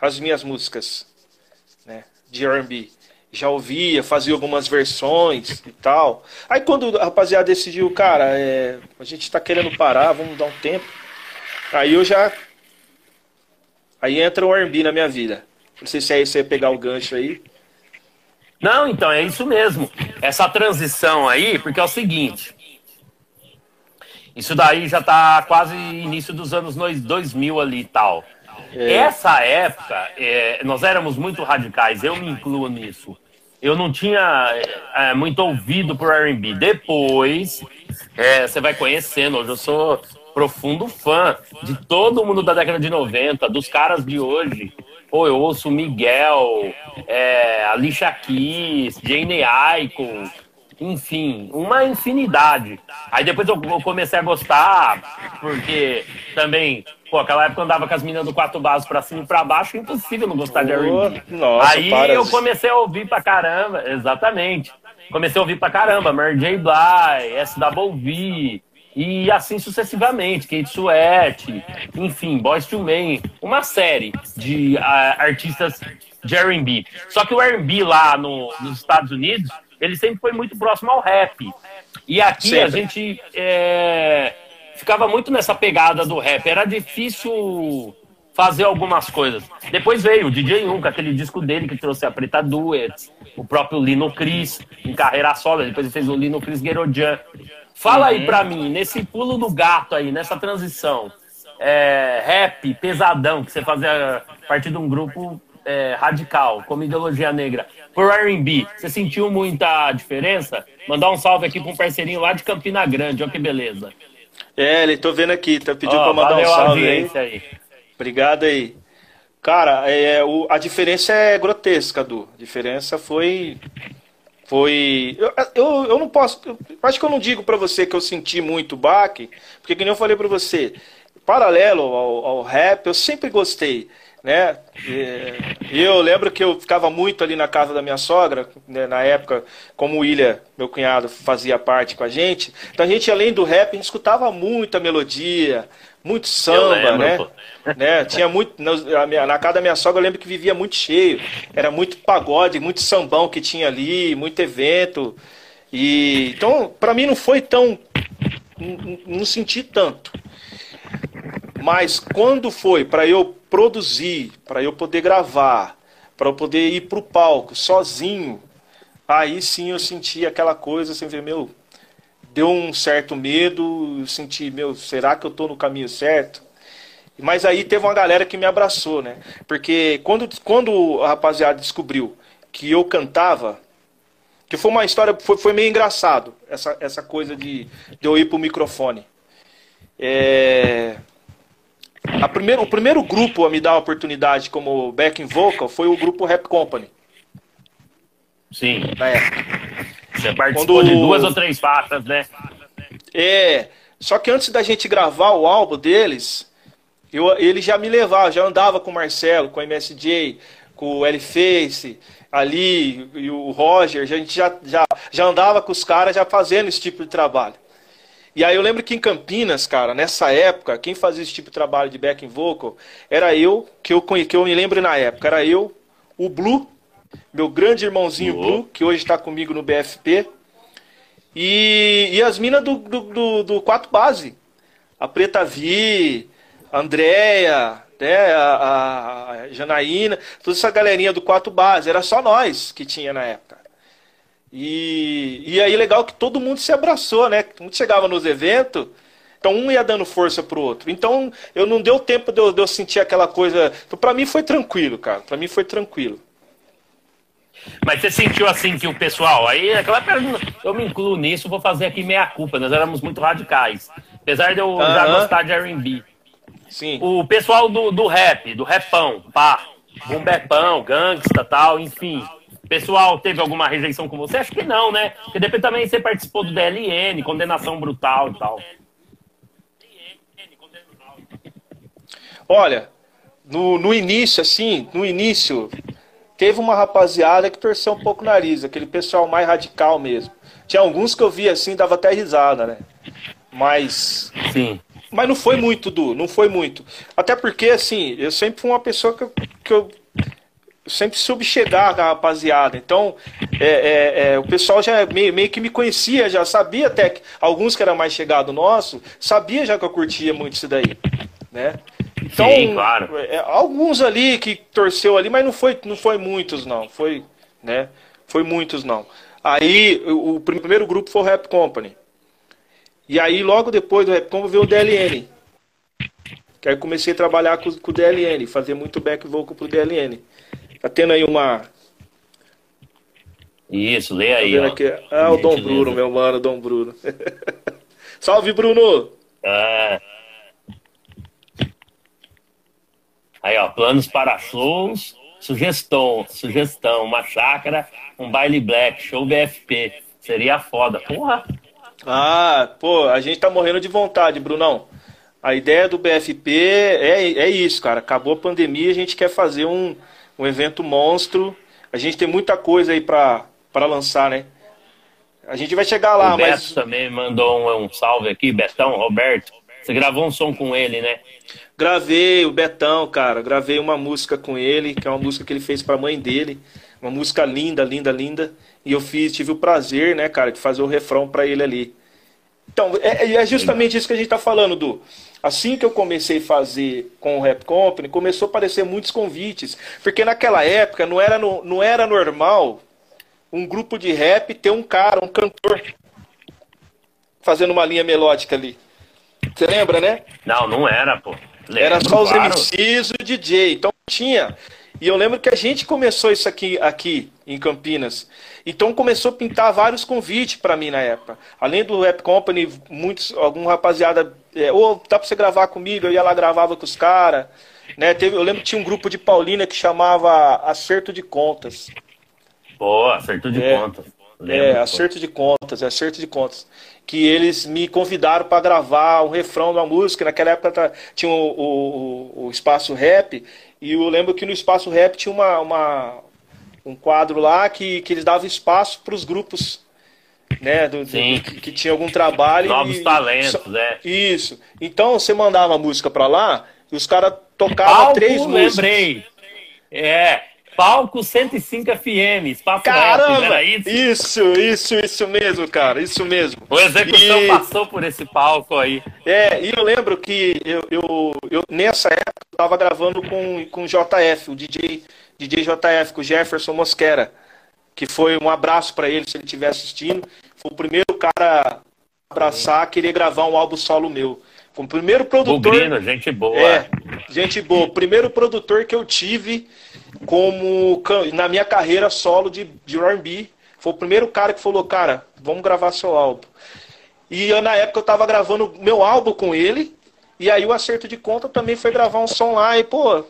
as minhas músicas né, de R&B já ouvia, fazia algumas versões e tal. Aí quando a rapaziada decidiu, cara, é, a gente tá querendo parar, vamos dar um tempo. Aí eu já. Aí entra o R&B na minha vida. Não sei se é isso aí pegar o gancho aí. Não, então é isso mesmo. Essa transição aí, porque é o seguinte. Isso daí já tá quase início dos anos 2000 ali e tal. É. Essa época, é, nós éramos muito radicais, eu me incluo nisso eu não tinha é, muito ouvido por R&B. Depois, é, você vai conhecendo. Hoje eu sou profundo fã de todo mundo da década de 90, dos caras de hoje. Pô, eu ouço Miguel, é, Alicia Keys, Jane Aiko, enfim, uma infinidade. Aí depois eu comecei a gostar, porque também Pô, aquela época eu andava com as meninas do quarto base pra cima e pra baixo, impossível não gostar oh, de R&B. Aí para. eu comecei a ouvir pra caramba, exatamente. Comecei a ouvir pra caramba, Mary J. Blige, SWV, e assim sucessivamente, Kate Sweat, enfim, Boys to Men, uma série de uh, artistas de R&B. Só que o R&B lá no, nos Estados Unidos, ele sempre foi muito próximo ao rap. E aqui sempre. a gente... É ficava muito nessa pegada do rap. Era difícil fazer algumas coisas. Depois veio o DJ 1, com aquele disco dele que trouxe a Preta Duets, o próprio Lino Cris, em carreira solo, depois ele fez o Lino Cris Guerodian. Fala aí uhum. pra mim, nesse pulo do gato aí, nessa transição, é, rap, pesadão, que você fazia a partir de um grupo é, radical, como ideologia negra, por R&B, você sentiu muita diferença? Mandar um salve aqui pra um parceirinho lá de Campina Grande, olha que beleza. É, ele tô vendo aqui, tá pedindo oh, pra mandar um salve aí. aí. Obrigado aí. Cara, é, o, a diferença é grotesca, Du. A diferença foi. Foi. Eu, eu, eu não posso. Eu, acho que eu não digo para você que eu senti muito baque, porque, como eu falei para você, paralelo ao, ao rap, eu sempre gostei né? E eu lembro que eu ficava muito ali na casa da minha sogra, né, na época, como o William, meu cunhado, fazia parte com a gente. Então a gente, além do rap, a gente escutava muita melodia, muito samba, lembro, né? né? Tinha muito. Na, na casa da minha sogra eu lembro que vivia muito cheio. Era muito pagode, muito sambão que tinha ali, muito evento. E então, para mim não foi tão. Não, não senti tanto. Mas quando foi para eu produzir, para eu poder gravar, para eu poder ir para o palco sozinho, aí sim eu senti aquela coisa, assim, ver, meu, deu um certo medo, eu senti, meu, será que eu estou no caminho certo? Mas aí teve uma galera que me abraçou, né? Porque quando, quando a rapaziada descobriu que eu cantava, que foi uma história, foi, foi meio engraçado, essa, essa coisa de, de eu ir pro microfone. É, primeiro, o primeiro grupo a me dar a oportunidade como backing vocal foi o grupo Rap Company. Sim. Na época. Você participou Quando... de duas ou três faixas, né? É. Só que antes da gente gravar o álbum deles, eu, ele já me levava, já andava com o Marcelo, com o MSJ, com o L-Face, ali, e o Roger, a gente já, já, já andava com os caras já fazendo esse tipo de trabalho. E aí eu lembro que em Campinas, cara, nessa época, quem fazia esse tipo de trabalho de backing vocal era eu, que eu, que eu me lembro na época, era eu, o Blue, meu grande irmãozinho Blue, que hoje está comigo no BFP, e, e as minas do, do, do, do Quatro Base. A Preta Vi, a Andréia, né, a, a Janaína, toda essa galerinha do Quatro Base. Era só nós que tinha na época. E, e aí legal que todo mundo se abraçou, né? Todo mundo chegava nos eventos, então um ia dando força pro outro. Então eu não deu tempo de eu, de eu sentir aquela coisa. Então, para mim foi tranquilo, cara. Para mim foi tranquilo. Mas você sentiu assim que o pessoal, aí aquela eu me incluo nisso, vou fazer aqui meia culpa, nós éramos muito radicais. Apesar de eu uh -huh. já gostar de R&B. Sim. O pessoal do, do rap, do rapão, pá, um Bepão, Gangsta tal, enfim. Pessoal, teve alguma rejeição com você? Acho que não, né? Porque depois também você participou do DLN, condenação brutal e tal. Olha, no, no início, assim, no início, teve uma rapaziada que torceu um pouco o nariz, aquele pessoal mais radical mesmo. Tinha alguns que eu via assim, dava até risada, né? Mas. Sim. Mas não foi muito, Du, não foi muito. Até porque, assim, eu sempre fui uma pessoa que eu, que eu sempre soube chegar a rapaziada. Então, é, é, é, o pessoal já meio, meio, que me conhecia, já sabia até que alguns que eram mais chegado nosso, sabia já que eu curtia muito isso daí, né? Então, Sim, claro. É, alguns ali que torceu ali, mas não foi, não foi muitos não, foi, né? Foi muitos não. Aí o, o primeiro grupo foi o Rap Company. E aí logo depois do Rap Company veio o DLN. Que aí comecei a trabalhar com, com o DLN, fazer muito back vocal pro DLN. Tá tendo aí uma. Isso, lê aí. Tá aqui? Ah, o Dom Bruno, meu mano, Dom Bruno. Salve, Bruno! Ah. Aí, ó, planos para shows, sugestão, sugestão, uma chácara, um baile black, show BFP. Seria foda. Porra! Ah, pô, a gente tá morrendo de vontade, Brunão. A ideia do BFP é, é isso, cara. Acabou a pandemia, a gente quer fazer um, um evento monstro. A gente tem muita coisa aí pra, pra lançar, né? A gente vai chegar lá, o Beto mas. também mandou um, um salve aqui, Betão, Roberto. Você gravou um som com ele, né? Gravei o Betão, cara. Gravei uma música com ele, que é uma música que ele fez para a mãe dele. Uma música linda, linda, linda. E eu fiz, tive o prazer, né, cara, de fazer o refrão para ele ali. Então, é, é justamente isso que a gente tá falando, Du. Assim que eu comecei a fazer com o Rap Company, começou a aparecer muitos convites. Porque naquela época não era, no, não era normal um grupo de rap ter um cara, um cantor, fazendo uma linha melódica ali. Você lembra, né? Não, não era, pô. Lembro, era só os claro. MCs e o DJ. Então tinha. E eu lembro que a gente começou isso aqui, aqui em Campinas. Então começou a pintar vários convites para mim na época. Além do Rap Company, muitos, algum rapaziada, é, ou oh, dá para você gravar comigo, eu ia lá gravava com os caras. Né? Teve, eu lembro que tinha um grupo de Paulina que chamava Acerto de Contas. Boa, Acerto de é, Contas. Lembro, é, Acerto de Contas, é Acerto de Contas que eles me convidaram para gravar um refrão da música. Naquela época tá, tinha o, o, o, espaço rap, e eu lembro que no espaço rap tinha uma, uma um quadro lá que, que eles davam espaço para os grupos. Né, do, do que, que, tinha algum trabalho. Novos e, talentos, né? Isso. Então você mandava a música para lá e os caras tocavam três músicas. Lembrei. É, Palco 105 FM, espaço Caramba, isso? isso? Isso, isso, mesmo, cara, isso mesmo. O Execução e... passou por esse palco aí. É, e eu lembro que eu, eu, eu nessa época eu tava gravando com, com o JF, o DJ, DJ JF, com o Jefferson Mosquera, que foi um abraço para ele se ele estiver assistindo. Foi o primeiro cara a abraçar, querer gravar um álbum solo meu. Foi o primeiro produtor. Bugrino, gente boa. É, gente boa. O primeiro produtor que eu tive como na minha carreira solo de, de R&B. Foi o primeiro cara que falou, cara, vamos gravar seu álbum. E eu, na época eu tava gravando meu álbum com ele, e aí o Acerto de Conta também foi gravar um som lá, e pô,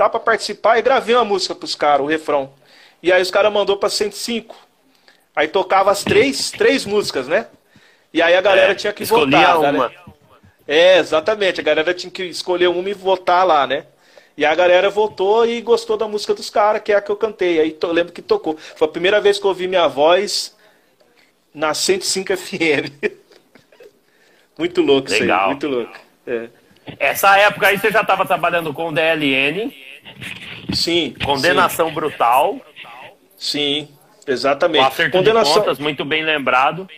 dá para participar, e gravei uma música pros caras, o refrão. E aí os caras mandou pra 105. Aí tocava as três, três músicas, né? E aí a galera é, tinha que votar. Uma. Galera... É, exatamente. A galera tinha que escolher uma e votar lá, né? E a galera voltou e gostou da música dos caras, que é a que eu cantei. Aí eu lembro que tocou. Foi a primeira vez que eu ouvi minha voz na 105 FM. muito louco Legal. isso aí, muito louco. É. Essa época aí você já estava trabalhando com DLN. Sim. Condenação sim. brutal. Sim, exatamente. O acerto condenação... de contas, muito bem lembrado.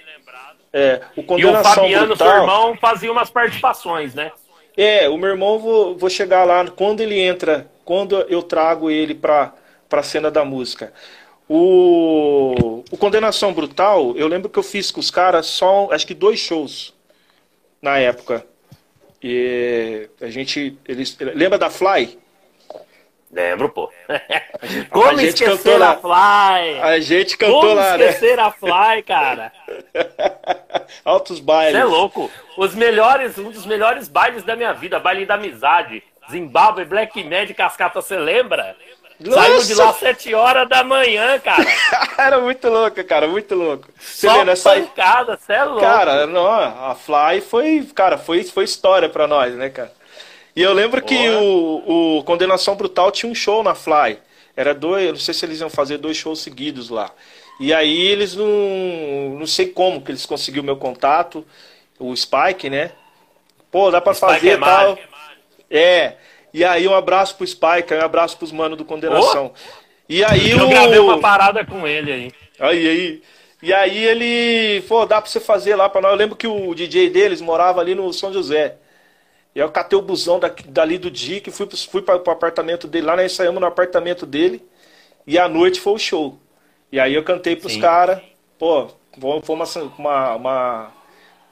É, o condenação e o Fabiano, brutal... seu irmão, fazia umas participações, né? É, o meu irmão vou, vou chegar lá quando ele entra, quando eu trago ele para a cena da música. O, o Condenação Brutal, eu lembro que eu fiz com os caras só, acho que dois shows na época. E a gente, eles, lembra da Fly? Lembro, pô. Como a gente esquecer a Fly? A gente cantou Como lá, né? esquecer a Fly, cara? Altos bailes. Você é louco. Os melhores, um dos melhores bailes da minha vida, baile da amizade. Zimbábue, Black Mad, Cascata, você lembra? Saiu de lá às 7 horas da manhã, cara. Era muito louco, cara, muito louco. Você Só vê, pancada, você é louco. Cara, não, a Fly foi, cara, foi, foi história pra nós, né, cara? E eu lembro que o, o Condenação Brutal tinha um show na Fly. Era dois, eu não sei se eles iam fazer dois shows seguidos lá. E aí eles não, não sei como que eles conseguiram meu contato, o Spike, né? Pô, dá pra fazer é tal. É. E aí um abraço pro Spike, um abraço pros manos do Condenação. Oh! E aí eu o... gravei uma parada com ele aí. Aí, aí. E aí ele, pô, dá pra você fazer lá pra nós. Eu lembro que o DJ deles morava ali no São José. E aí eu catei o busão daqui, dali do Dick, fui, fui para o apartamento dele, lá nós saímos no apartamento dele, e à noite foi o show. E aí eu cantei pros caras, pô, foi uma, uma, uma,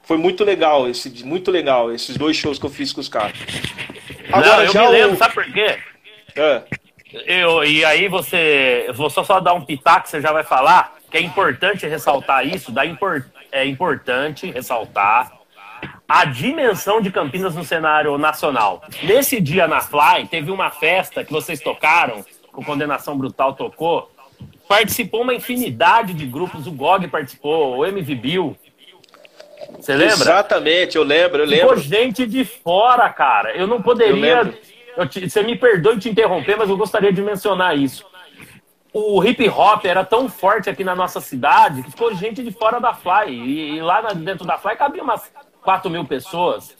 Foi muito legal, esse, muito legal, esses dois shows que eu fiz com os caras. Agora, Não, eu já me lembro, o... sabe por quê? É. Eu, e aí você. Eu vou só, só dar um pitaco, você já vai falar, que é importante ressaltar isso, da import, é importante ressaltar a dimensão de Campinas no cenário nacional. Nesse dia na Fly, teve uma festa que vocês tocaram, o Condenação Brutal tocou. Participou uma infinidade de grupos, o GOG participou, o MV Bill. Você lembra? Exatamente, eu lembro, eu lembro. Ficou gente de fora, cara. Eu não poderia. Eu te, você me perdoe te interromper, mas eu gostaria de mencionar isso. O hip hop era tão forte aqui na nossa cidade que ficou gente de fora da Fly. E, e lá dentro da Fly cabia umas 4 mil pessoas,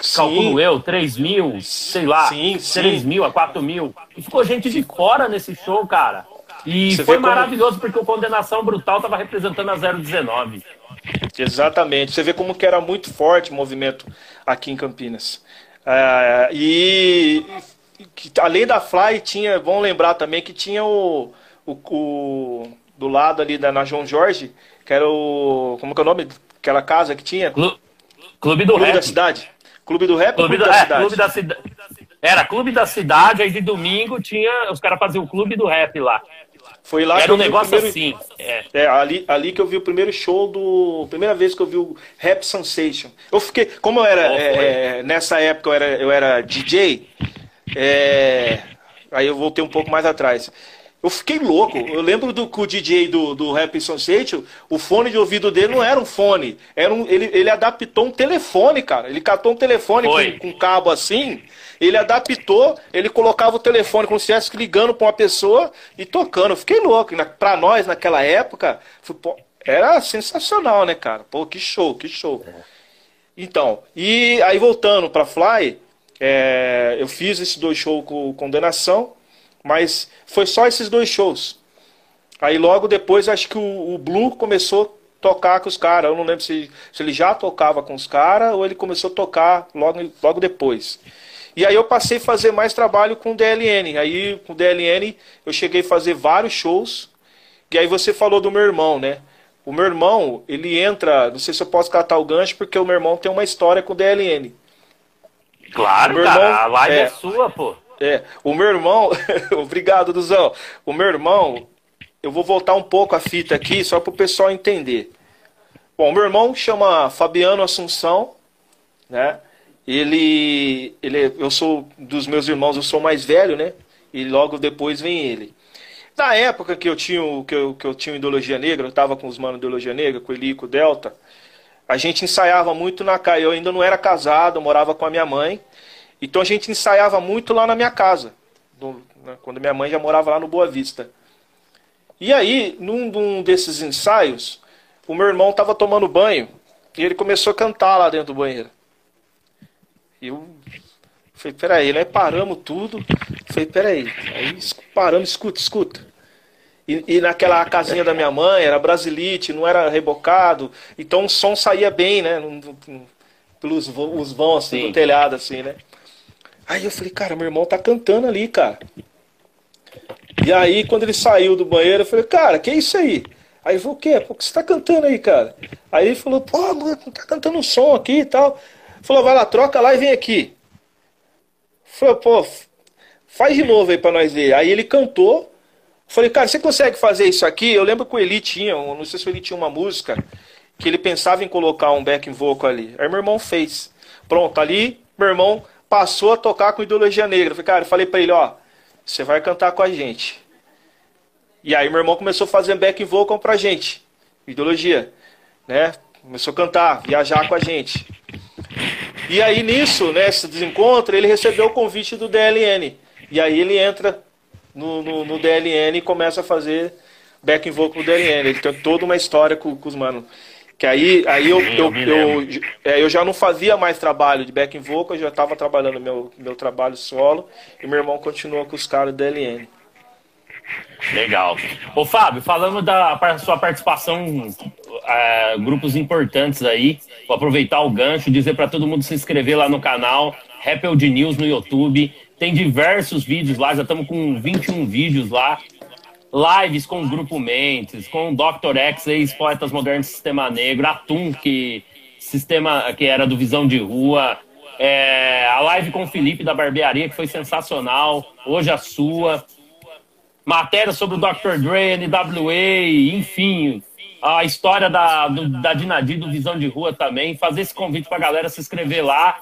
sim. calculo eu, 3 mil, sei lá, sim, 3 sim. mil a 4 mil. E ficou gente de fora nesse show, cara. E Você foi maravilhoso como... porque o Condenação Brutal estava representando a 019. Exatamente. Você vê como que era muito forte o movimento aqui em Campinas. É, e além da Fly, tinha, vamos lembrar também que tinha o, o, o, do lado ali da na João Jorge, que era o. Como que é o nome? Aquela casa que tinha? Clube do Clube Rap. da Cidade. Clube do Rap Clube, da, é, Cidade? Clube da Cidade. Era Clube da Cidade, aí de domingo tinha. Os caras faziam o Clube do Rap lá. Foi lá Era um negócio primeiro... assim. É. é, ali, ali que eu vi o primeiro show do. Primeira vez que eu vi o Rap Sensation. Eu fiquei. Como eu era. Oh, é, é, nessa época eu era, eu era DJ. É, aí eu voltei um pouco mais atrás. Eu fiquei louco. Eu lembro do que o DJ do, do Rap Sensation, o fone de ouvido dele não era um fone. Era um, ele, ele adaptou um telefone, cara. Ele catou um telefone com, com cabo assim. Ele adaptou, ele colocava o telefone como se estivesse ligando para uma pessoa e tocando. Eu fiquei louco. Na, pra nós, naquela época, era sensacional, né, cara? Pô, que show, que show. Então, e aí voltando pra Fly, é, eu fiz esses dois shows com Condenação. Mas foi só esses dois shows. Aí logo depois acho que o, o Blue começou a tocar com os caras. Eu não lembro se, se ele já tocava com os caras ou ele começou a tocar logo, logo depois. E aí eu passei a fazer mais trabalho com o DLN. Aí com o DLN eu cheguei a fazer vários shows. E aí você falou do meu irmão, né? O meu irmão, ele entra, não sei se eu posso catar o gancho, porque o meu irmão tem uma história com o DLN. Claro, cara, irmão, a live é, é sua, pô. É, o meu irmão, obrigado, Duzão. O meu irmão, eu vou voltar um pouco a fita aqui, só para o pessoal entender. Bom, meu irmão chama Fabiano Assunção, né? Ele, ele, eu sou dos meus irmãos, eu sou mais velho, né? E logo depois vem ele. Na época que eu tinha, que eu, que eu tinha ideologia negra, eu estava com os manos de ideologia negra, com o Eli, com o Delta, a gente ensaiava muito na casa. Eu ainda não era casado, eu morava com a minha mãe. Então a gente ensaiava muito lá na minha casa, do, né, quando minha mãe já morava lá no Boa Vista. E aí, num, num desses ensaios, o meu irmão estava tomando banho e ele começou a cantar lá dentro do banheiro. E eu falei, peraí, nós paramos tudo. Falei, peraí. Aí paramos, escuta, escuta. E, e, naquela casinha da minha mãe era brasilite, não era rebocado, então o som saía bem, né? Pelos os vão assim, Sim. do telhado, assim, né? Aí eu falei, cara, meu irmão tá cantando ali, cara. E aí, quando ele saiu do banheiro, eu falei, cara, que é isso aí? Aí ele falou, o quê? Por que você tá cantando aí, cara? Aí ele falou, pô, mano, tá cantando um som aqui e tal. Falou, vai lá, troca lá e vem aqui. Falei, pô, faz de novo aí pra nós ver. Aí ele cantou. Falei, cara, você consegue fazer isso aqui? Eu lembro que o Eli tinha, não sei se o Eli tinha uma música, que ele pensava em colocar um backing vocal ali. Aí meu irmão fez. Pronto, ali, meu irmão passou a tocar com ideologia negra. Falei, cara, eu falei para ele, ó, você vai cantar com a gente. E aí meu irmão começou a fazer back vocal pra gente, ideologia, né? Começou a cantar, viajar com a gente. E aí nisso, nesse desencontro, ele recebeu o convite do DLN. E aí ele entra no, no, no DLN e começa a fazer back vocal no DLN. Ele tem toda uma história com, com os manos. Que aí, aí eu, eu, eu, eu, é, eu, já não fazia mais trabalho de back vocal, eu já estava trabalhando meu, meu trabalho solo. E meu irmão continuou com os caras do DLN. Legal. Ô Fábio, falando da sua participação, é, grupos importantes aí, vou aproveitar o gancho, dizer para todo mundo se inscrever lá no canal, Rappel de News no YouTube. Tem diversos vídeos lá, já estamos com 21 vídeos lá. Lives com o Grupo Mentes, com o Dr. X, ex-Poetas Modernos Sistema Negro, Atum, que, sistema, que era do Visão de Rua, é, a live com o Felipe da Barbearia, que foi sensacional, hoje a sua matéria sobre o Dr. Dre, NWA, enfim, a história da, do, da Dinadi, do Visão de Rua também. Fazer esse convite para a galera se inscrever lá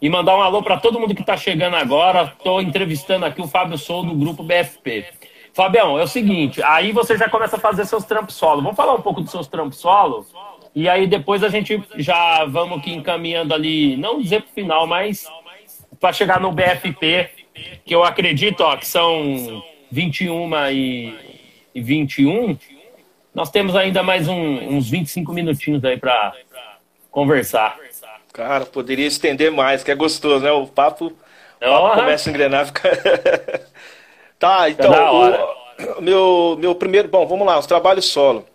e mandar um alô para todo mundo que está chegando agora. Estou entrevistando aqui o Fábio Sou do grupo BFP. Fabião, é o seguinte, aí você já começa a fazer seus trampos solo. Vamos falar um pouco dos seus trampos solo? E aí depois a gente já vamos aqui encaminhando ali, não dizer pro final, mas para chegar no BFP, que eu acredito, ó, que são 21 e, e 21, nós temos ainda mais um, uns 25 minutinhos aí para conversar. Cara, poderia estender mais, que é gostoso, né? O papo, o papo começa a engrenar. Fica... tá, então, o, meu, meu primeiro. Bom, vamos lá, os trabalhos solo.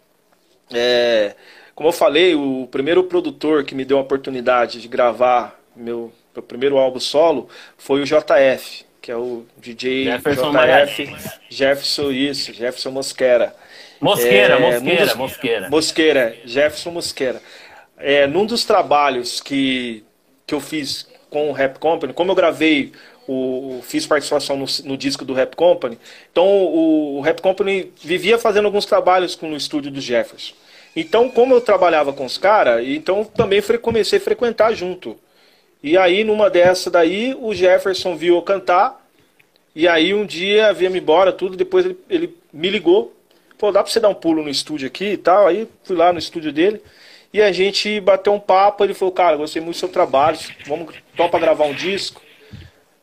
É, como eu falei, o primeiro produtor que me deu a oportunidade de gravar meu, meu primeiro álbum solo foi o JF que é o DJ Jefferson JF, Jefferson, isso, Jefferson Mosquera. Mosqueira, é, Mosqueira, dos, Mosqueira. Mosqueira, Jefferson Mosqueira. É, num dos trabalhos que, que eu fiz com o Rap Company, como eu gravei, o, fiz participação no, no disco do Rap Company, então o, o Rap Company vivia fazendo alguns trabalhos com, no estúdio do Jefferson. Então, como eu trabalhava com os caras, então também comecei a frequentar junto. E aí, numa dessa daí, o Jefferson viu eu cantar. E aí, um dia, viemos embora, tudo. Depois, ele, ele me ligou. Pô, dá pra você dar um pulo no estúdio aqui e tal. Aí, fui lá no estúdio dele. E a gente bateu um papo. Ele falou, cara, gostei muito do seu trabalho. Vamos, topa gravar um disco?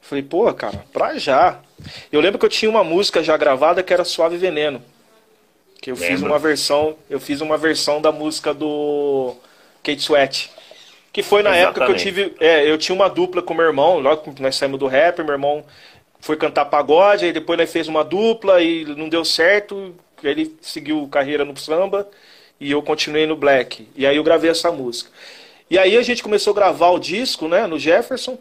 Falei, pô, cara, pra já. Eu lembro que eu tinha uma música já gravada que era Suave Veneno. Que eu fiz uma versão, eu fiz uma versão da música do Kate Sweat. Que foi na Exatamente. época que eu tive. É, eu tinha uma dupla com meu irmão, logo que nós saímos do rap, meu irmão foi cantar pagode, aí depois nós fez uma dupla e não deu certo. Ele seguiu carreira no samba e eu continuei no black. E aí eu gravei essa música. E aí a gente começou a gravar o disco, né, no Jefferson,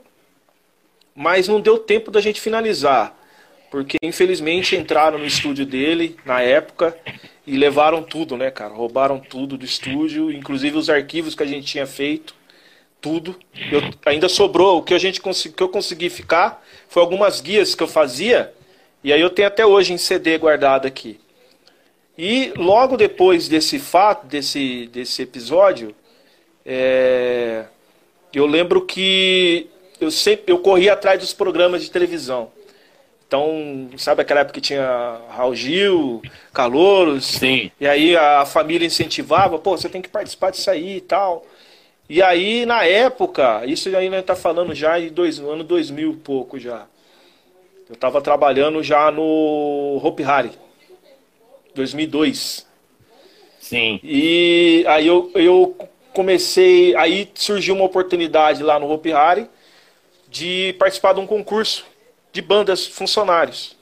mas não deu tempo da gente finalizar, porque infelizmente entraram no estúdio dele na época e levaram tudo, né, cara? Roubaram tudo do estúdio, inclusive os arquivos que a gente tinha feito tudo. Eu, ainda sobrou. O que, a gente que eu consegui ficar foi algumas guias que eu fazia. E aí eu tenho até hoje em CD guardado aqui. E logo depois desse fato, desse, desse episódio, é, eu lembro que eu sempre eu corria atrás dos programas de televisão. Então, sabe aquela época que tinha Raul Gil, Calouros? Sim. E aí a família incentivava, pô, você tem que participar disso aí e tal. E aí, na época, isso ainda está falando já em dois, no ano 2000 e pouco já. Eu estava trabalhando já no Hope Harry, 2002. Sim. E aí eu, eu comecei, aí surgiu uma oportunidade lá no Hope Harry de participar de um concurso de bandas funcionários.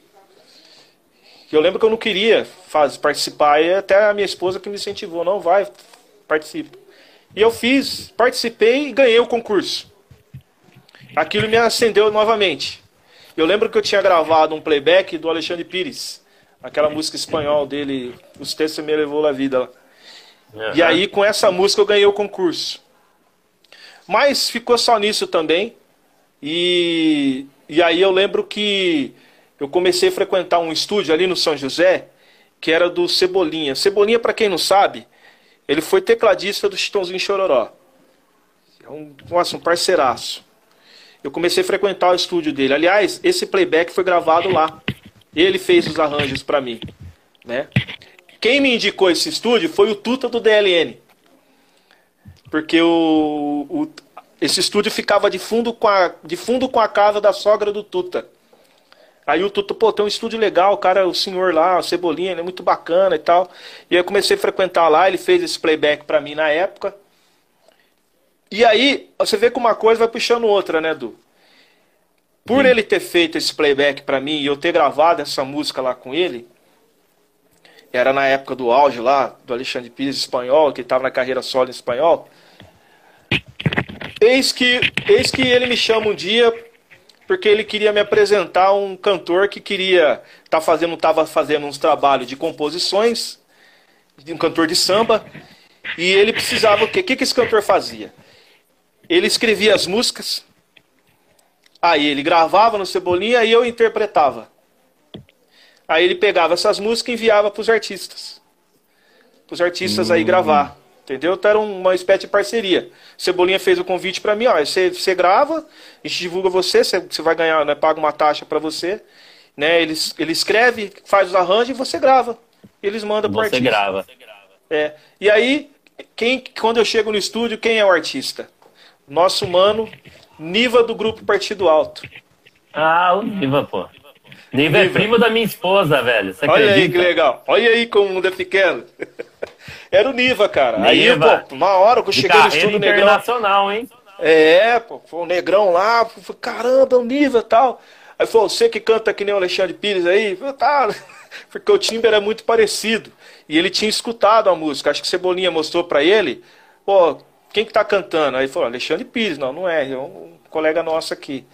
Eu lembro que eu não queria faz, participar e até a minha esposa que me incentivou, não vai, participe. E eu fiz, participei e ganhei o concurso. Aquilo me acendeu novamente. Eu lembro que eu tinha gravado um playback do Alexandre Pires, aquela música espanhol dele, Os Textos Me Levou a Vida. Uhum. E aí, com essa música, eu ganhei o concurso. Mas ficou só nisso também. E, e aí eu lembro que eu comecei a frequentar um estúdio ali no São José, que era do Cebolinha. Cebolinha, para quem não sabe, ele foi tecladista do Chitãozinho Chororó. É um, nossa, um parceiraço. Eu comecei a frequentar o estúdio dele. Aliás, esse playback foi gravado lá. Ele fez os arranjos para mim, né? Quem me indicou esse estúdio foi o Tuta do DLN. Porque o, o esse estúdio ficava de fundo, com a, de fundo com a casa da sogra do Tuta. Aí o Tuta, pô, tem um estúdio legal, o cara, o senhor lá, o Cebolinha, ele é muito bacana e tal. E aí eu comecei a frequentar lá, ele fez esse playback para mim na época. E aí, você vê que uma coisa vai puxando outra, né, Du? Por Sim. ele ter feito esse playback para mim e eu ter gravado essa música lá com ele, era na época do auge lá, do Alexandre Pires espanhol, que estava na carreira solo em espanhol. Eis que, eis que ele me chama um dia porque ele queria me apresentar um cantor que queria tá fazendo, estava fazendo uns trabalhos de composições, de um cantor de samba, e ele precisava o quê? O que, que esse cantor fazia? Ele escrevia as músicas, Aí ele gravava no Cebolinha e eu interpretava. Aí ele pegava essas músicas e enviava para os artistas. Para os artistas aí gravar. Entendeu? Então era uma espécie de parceria. Cebolinha fez o convite para mim, ó, você, você grava, a gente divulga você, você, você vai ganhar, né, paga uma taxa para você, né? Ele, ele escreve, faz os arranjos e você grava. Eles mandam para o artista. Você grava. É. E aí, quem, quando eu chego no estúdio, quem é o artista? Nosso mano Niva do grupo Partido Alto. Ah, o Niva, pô. Niva, é primo da minha esposa, velho. Você Olha aí que legal. Olha aí como o mundo é pequeno. Era o Niva, cara. Niva. Aí, pô, uma hora que eu cheguei no estúdio Negrão. internacional, hein? É, pô, foi o Negrão lá, falei, caramba, o Niva e tal. Aí falou, você que canta que nem o Alexandre Pires aí? Falei, tá, porque o timbre era muito parecido. E ele tinha escutado a música. Acho que Cebolinha mostrou para ele. Pô, quem que tá cantando? Aí falou, Alexandre Pires. Não, não é, é um colega nosso aqui.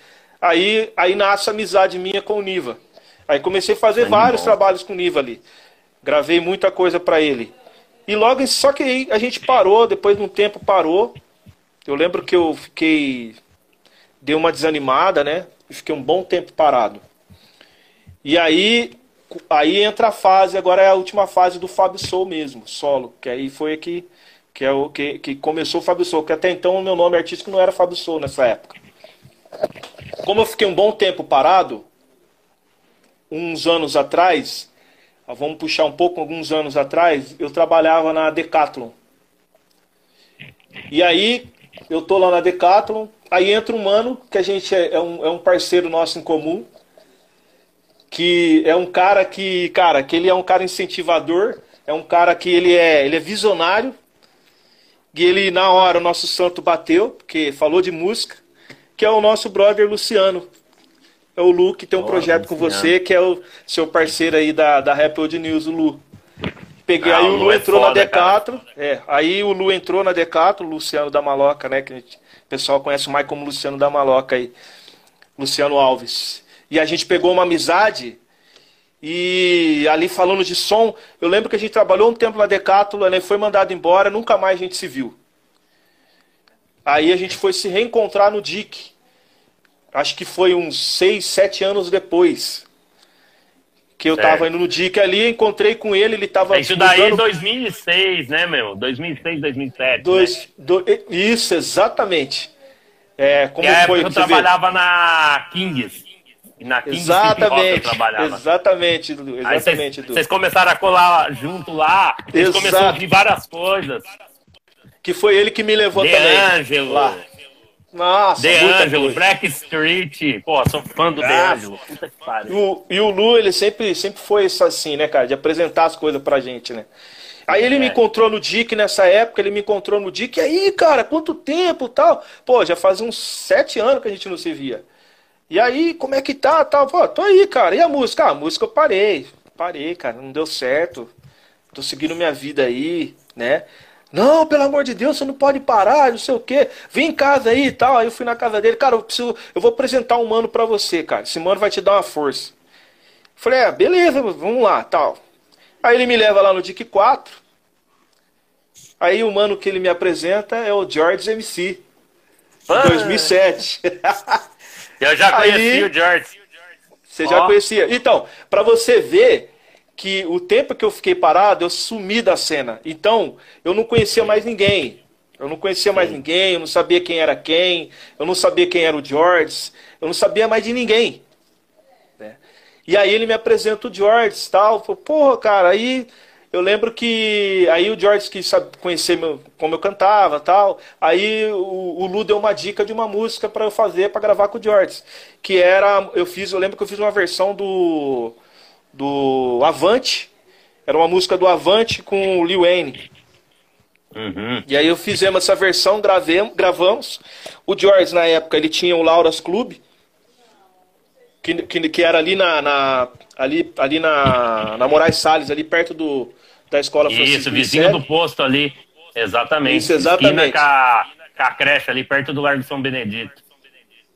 Aí, aí nasce a amizade minha com o Niva. Aí comecei a fazer vários bom. trabalhos com o Niva ali. Gravei muita coisa para ele. E logo, só que aí a gente parou, depois de um tempo parou. Eu lembro que eu fiquei. Deu uma desanimada, né? E fiquei um bom tempo parado. E aí, aí entra a fase, agora é a última fase do Fábio Sou mesmo, solo. Que aí foi que que é o que, que começou o Fábio Sou, que até então o meu nome artístico não era Fábio Sou nessa época. Como eu fiquei um bom tempo parado, uns anos atrás, vamos puxar um pouco, alguns anos atrás, eu trabalhava na Decathlon. E aí, eu tô lá na Decathlon, aí entra um mano, que a gente é, é, um, é um parceiro nosso em comum, que é um cara que, cara, que ele é um cara incentivador, é um cara que ele é, ele é visionário, e ele, na hora, o nosso santo bateu, porque falou de música, que é o nosso brother Luciano. É o Lu que tem um projeto com você, que é o seu parceiro aí da, da Rap Old News, o Lu. Peguei, ah, aí o Lu, Lu é entrou foda, na Decathlon. É, aí o Lu entrou na Decathlon, Luciano da Maloca, né? Que gente, o pessoal conhece mais como Luciano da Maloca aí. Luciano Alves. E a gente pegou uma amizade e ali falando de som, eu lembro que a gente trabalhou um tempo na Decathlon, né, foi mandado embora, nunca mais a gente se viu. Aí a gente foi se reencontrar no DIC. Acho que foi uns 6, 7 anos depois. Que eu certo. tava indo no DIC ali, encontrei com ele, ele tava. É isso daí é 2006, né, meu? 2006, 2007. Dois, né? do, isso, exatamente. É, como que foi? eu trabalhava na Kings. Na King exatamente, trabalhava. Exatamente, Dudu. Exatamente, Vocês começaram a colar junto lá. Vocês começaram a ouvir várias coisas. Que foi ele que me levou De também. Angelo. Lá. Nossa, De Angelo, Black Street. Pô, sou fã do De Angelo. Puta que pariu. E o, e o Lu, ele sempre, sempre foi assim, né, cara? De apresentar as coisas pra gente, né? Aí ele é. me encontrou no Dick nessa época, ele me encontrou no Dick. E aí, cara, quanto tempo tal? Pô, já faz uns sete anos que a gente não se via. E aí, como é que tá? Tá, pô, tô aí, cara. E a música? Ah, a música eu parei. Parei, cara, não deu certo. Tô seguindo minha vida aí, né? Não, pelo amor de Deus, você não pode parar, não sei o quê. Vem em casa aí e tal. Aí eu fui na casa dele, cara, eu preciso. Eu vou apresentar um mano pra você, cara. Esse mano vai te dar uma força. Falei, é, beleza, vamos lá, tal. Aí ele me leva lá no DIC 4. Aí o mano que ele me apresenta é o George MC. Ah. 2007. Eu já conheci Aí, o George. Você oh. já conhecia. Então, para você ver que o tempo que eu fiquei parado, eu sumi da cena. Então, eu não conhecia mais ninguém. Eu não conhecia mais ninguém, eu não sabia quem era quem, eu não sabia quem era o George, eu não sabia mais de ninguém. Né? E aí ele me apresenta o George e tal. Falei, porra, cara, aí eu lembro que aí o George quis sabe, conhecer meu, como eu cantava tal. Aí o, o Lu deu uma dica de uma música para eu fazer para gravar com o George, que era eu fiz, eu lembro que eu fiz uma versão do do Avante, era uma música do Avante com o Lil Wayne. Uhum. E aí eu fizemos essa versão, gravemos, gravamos. O George na época ele tinha o Lauras Club, que, que, que era ali na, na ali, ali na, na Moraes Salles, ali perto do, da escola Francisco Isso, vizinho do posto ali. Exatamente. Isso, exatamente. com a, com a creche ali perto do Largo São Benedito.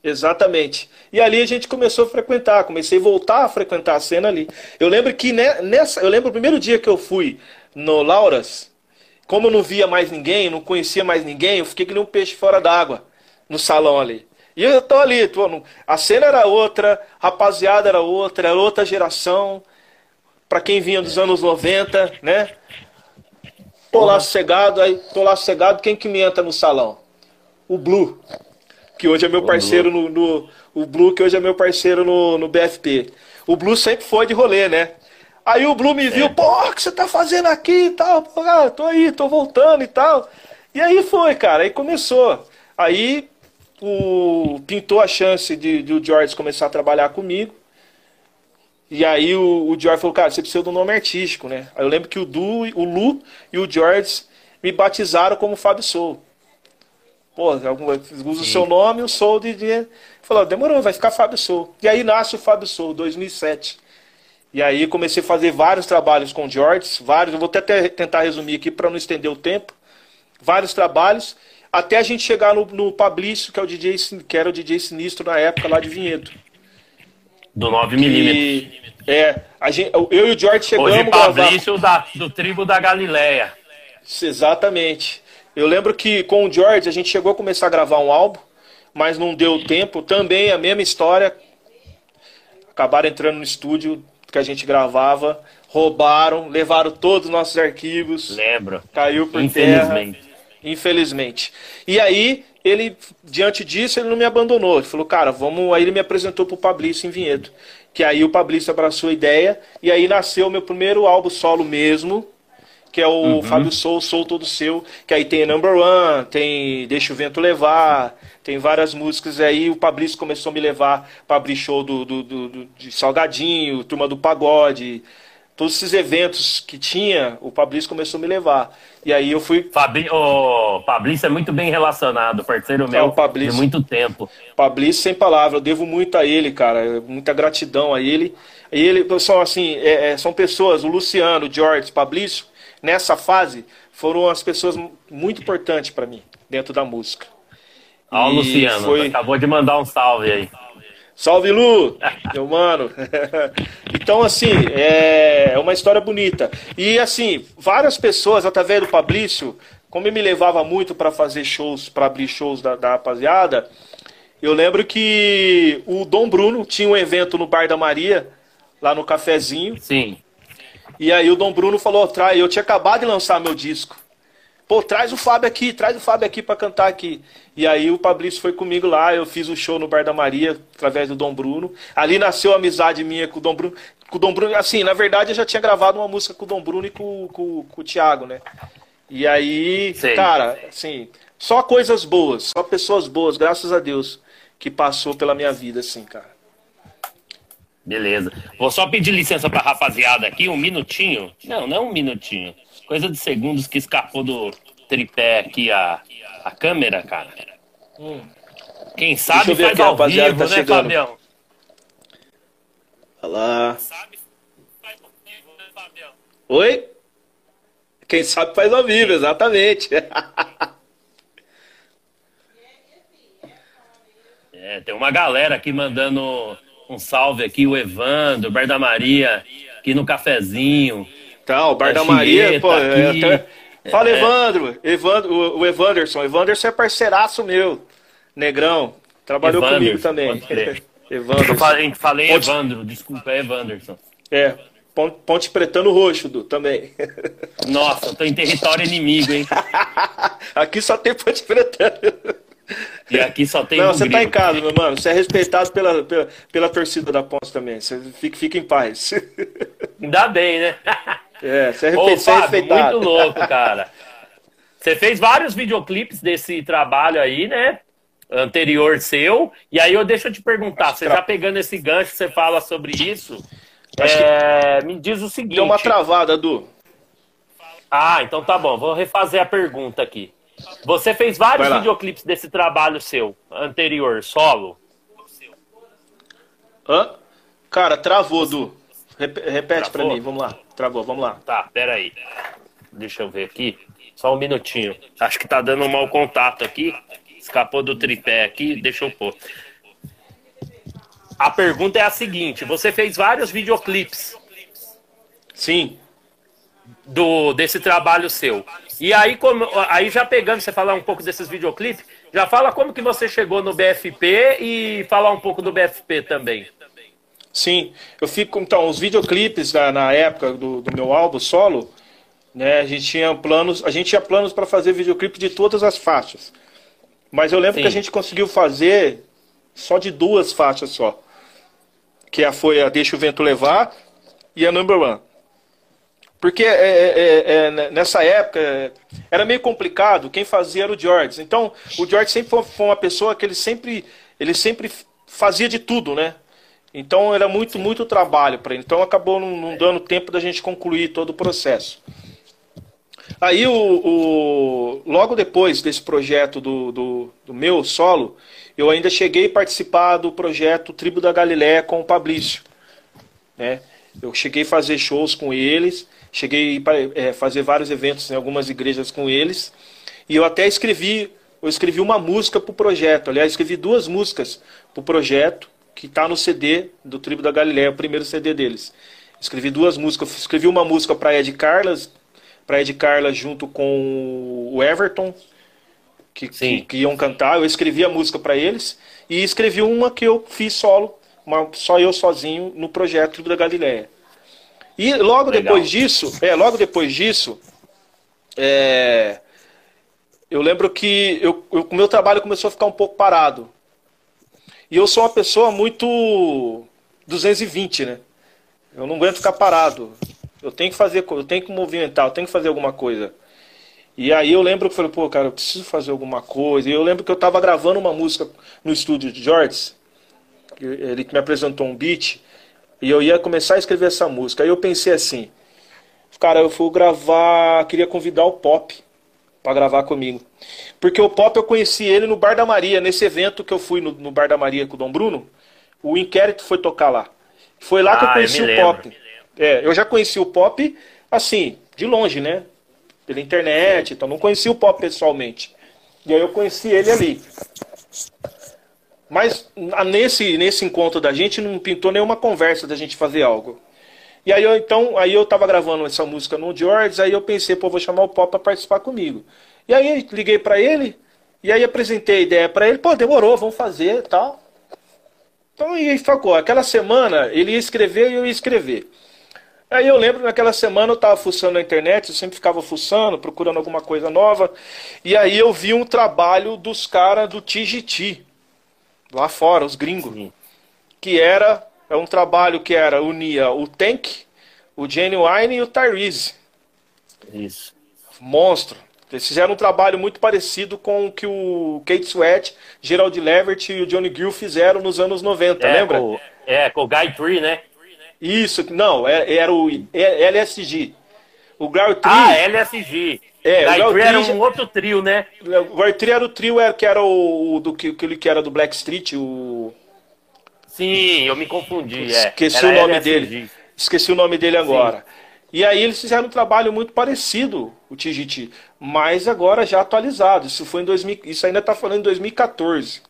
Exatamente. E ali a gente começou a frequentar, comecei a voltar a frequentar a cena ali. Eu lembro que nessa, eu lembro o primeiro dia que eu fui no Lauras, como eu não via mais ninguém, não conhecia mais ninguém, eu fiquei que nem um peixe fora d'água no salão ali. E eu tô ali, tô no, a cena era outra, rapaziada era outra, era outra geração para quem vinha dos anos 90, né? Tô lá sossegado, aí tô lá sossegado, quem que me entra no salão? O Blue, que hoje é meu parceiro no, no, O Blue, que hoje é meu parceiro no, no BFP. O Blue sempre foi de rolê, né? Aí o Blue me viu, é. pô, o que você tá fazendo aqui e tal? Pô, cara, tô aí, tô voltando e tal. E aí foi, cara, aí começou. Aí o, pintou a chance de, de o George começar a trabalhar comigo. E aí o, o George falou, cara, você precisa do nome artístico, né? Aí eu lembro que o, du, o Lu e o George me batizaram como Fábio Soul. Pô, usa o seu nome, o Soul de dia. Falou, demorou, vai ficar Fábio Soul. E aí nasce o Fábio Soul, 2007. E aí comecei a fazer vários trabalhos com o George, vários, eu vou até tentar resumir aqui para não estender o tempo. Vários trabalhos, até a gente chegar no, no Pablício, que é o DJ, que era o DJ sinistro na época lá de Vinhedo. Do 9mm. É, a gente, eu e o George chegamos Hoje, Fabrício gravar... da, do tribo da Galileia. Exatamente. Eu lembro que com o George a gente chegou a começar a gravar um álbum, mas não deu tempo. Também a mesma história. Acabaram entrando no estúdio que a gente gravava, roubaram, levaram todos os nossos arquivos. Lembro. Caiu por Infelizmente. terra. Infelizmente. E aí, ele, diante disso, ele não me abandonou. Ele falou, cara, vamos. Aí ele me apresentou pro Pablício em Vinhedo que aí o Fabrício abraçou a ideia, e aí nasceu o meu primeiro álbum solo mesmo, que é o uhum. Fábio Soul, Soul Todo Seu, que aí tem Number One, tem Deixa o Vento Levar, tem várias músicas, aí o Fabrício começou a me levar para abrir show do, do, do, do, de Salgadinho, Turma do Pagode, todos esses eventos que tinha, o Fabrício começou a me levar. E aí eu fui. Fabri... O Fabrício é muito bem relacionado, parceiro meu é, Fabrício... de muito tempo. Fabrício, sem palavra, eu devo muito a ele, cara. Muita gratidão a ele. E ele são assim, é, é, são pessoas, o Luciano, o George, o Fabrício, nessa fase, foram as pessoas muito importantes para mim, dentro da música. Ó, o Luciano, foi... acabou de mandar um salve aí. Salve, Lu! Meu mano. então, assim, é uma história bonita. E, assim, várias pessoas, através do Fabrício, como ele me levava muito para fazer shows, para abrir shows da, da rapaziada, eu lembro que o Dom Bruno tinha um evento no Bar da Maria, lá no cafezinho. Sim. E aí o Dom Bruno falou, trai, eu tinha acabado de lançar meu disco. Pô, traz o Fábio aqui, traz o Fábio aqui para cantar aqui. E aí o Fabrício foi comigo lá, eu fiz o um show no Bar da Maria, através do Dom Bruno. Ali nasceu a amizade minha com o Dom Bruno. Com o Dom Bruno, assim, na verdade eu já tinha gravado uma música com o Dom Bruno e com, com, com o Thiago, né? E aí, Sei. cara, assim, só coisas boas, só pessoas boas, graças a Deus, que passou pela minha vida, assim, cara. Beleza. Vou só pedir licença pra rapaziada aqui, um minutinho. Não, não um minutinho. Coisa de segundos que escapou do tripé aqui a, a câmera, cara. Hum. Quem sabe faz aqui, ao vivo, tá né, chegando. Fabião? Olha lá. Sabe, faz ao vivo, né, Fabião? Oi? Quem sabe faz ao vivo, exatamente. é, tem uma galera aqui mandando um salve aqui, o Evandro, o Bar da Maria, aqui no cafezinho. Tá, o Bar da Maria, pô, é até... Fala, é. Evandro, Evandro, o Evanderson. Evanderson é parceiraço meu, negrão. Trabalhou comigo também. Evandro. Falei, falei Ponte... Evandro, desculpa, é Evanderson. É, Ponte Pretano Roxo também. Nossa, tô em território inimigo, hein? Aqui só tem Ponte Pretano. E aqui só tem Não, um você grilo. tá em casa, meu mano. Você é respeitado pela, pela, pela torcida da Ponte também. Você fica, fica em paz. Ainda bem, né? É, você é, Ô, você é respeitado. muito louco, cara. Você fez vários videoclipes desse trabalho aí, né? Anterior seu. E aí eu deixo eu te perguntar, você Tra- já pegando esse gancho, você fala sobre isso. Acho que- é, Me diz o seguinte. Deu uma travada, Du. Ah, então tá bom. Vou refazer a pergunta aqui. Você fez vários videoclipes desse trabalho seu anterior, solo? Hã? Cara, travou, Du. Rep- repete pra Travou? mim, vamos lá. Travou, vamos lá. Tá, peraí. Deixa eu ver aqui. Só um minutinho. Acho que tá dando um mau contato aqui. Escapou do tripé aqui, deixa eu pôr. A pergunta é a seguinte: você fez vários videoclipes Sim. do desse trabalho seu. E aí, como, aí já pegando, você falar um pouco desses videoclipes, já fala como que você chegou no BFP e falar um pouco do BFP também. Sim, eu fico. Então, os videoclipes na, na época do, do meu álbum solo, né? A gente tinha planos, a gente tinha planos para fazer videoclipe de todas as faixas. Mas eu lembro Sim. que a gente conseguiu fazer só de duas faixas só. Que a- foi a Deixa o Vento Levar e a Number One. Porque é, é, é, é, nessa época era meio complicado, quem fazia era o George. Então, o George sempre foi, uma pessoa que ele sempre, ele sempre fazia de tudo, né? Então era muito, muito trabalho para ele. Então acabou não, não dando tempo da gente concluir todo o processo. Aí, o, o- logo depois desse projeto do, do, do meu solo, eu ainda cheguei a participar do projeto Tribo da Galileia com o Fabrício. Né? Eu cheguei a fazer shows com eles, cheguei a fazer vários eventos em algumas igrejas com eles, e eu até escrevi, eu escrevi uma música para o projeto. Aliás, escrevi duas músicas para o projeto, que está no CD do Tribo da Galileia, o primeiro CD deles. Escrevi duas músicas, escrevi uma música para Ed Carlas, para Ed Carla junto com o Everton, que, que, que iam cantar. Eu escrevi a música para eles e escrevi uma que eu fiz solo, uma, só eu sozinho no projeto Tribo da Galileia. E logo Legal. depois disso, é, logo depois disso, é, eu lembro que o meu trabalho começou a ficar um pouco parado. E eu sou uma pessoa muito 220, né? Eu não aguento ficar parado. Eu tenho que fazer, eu tenho que movimentar, eu tenho que fazer alguma coisa. E aí eu lembro que eu falei, pô, cara, eu preciso fazer alguma coisa. E eu lembro que eu tava gravando uma música no estúdio de George, que ele me apresentou um beat, e eu ia começar a escrever essa música. Aí eu pensei assim, cara, eu fui gravar, queria convidar o Pop para gravar comigo. Porque o Pop eu conheci ele no Bar da Maria, nesse evento que eu fui no, no Bar da Maria com o Dom Bruno, o Inquérito foi tocar lá. Foi lá que eu Ah, eu conheci me o lembro. Pop. É, eu já conheci o Pop, assim, de longe, né? Pela internet, então não conheci o Pop pessoalmente. E aí eu conheci ele ali. Mas nesse, nesse encontro da gente não pintou nenhuma conversa da gente fazer algo. E aí eu então, aí eu tava gravando essa música no George, aí eu pensei, pô, vou chamar o Pop para participar comigo. E aí liguei para ele, e aí apresentei a ideia para ele, pô, demorou, vamos fazer, tal. Então e aí ficou, aquela semana ele ia escrever e eu ia escrever. Aí eu lembro naquela semana eu tava fuçando na internet, eu sempre ficava fuçando, procurando alguma coisa nova, e aí eu vi um trabalho dos caras do TGT, lá fora, os gringos Sim. que era é um trabalho que era unia o Tank, o Genuine e o Tyrese. Isso. Monstro. Eles fizeram um trabalho muito parecido com o que o Kate Sweat, Gerald Levert e o Johnny Gill fizeram nos anos 90, É, lembra? com, é, com o Guy Tree, né? Isso, não, é- era o é- LSG. O Glory Tree, Ah, LSG. É, o Tree era um outro trio, né? o Glory Tree era o trio era, que era o, do que, aquele que era do Black Street, o Sim, eu me confundi. É. Esqueci Era o nome LSG. dele. Esqueci o nome dele agora. E aí eles fizeram um trabalho muito parecido, o TGT, mas agora já atualizado. Isso foi em 2000, isso ainda está falando em 2014.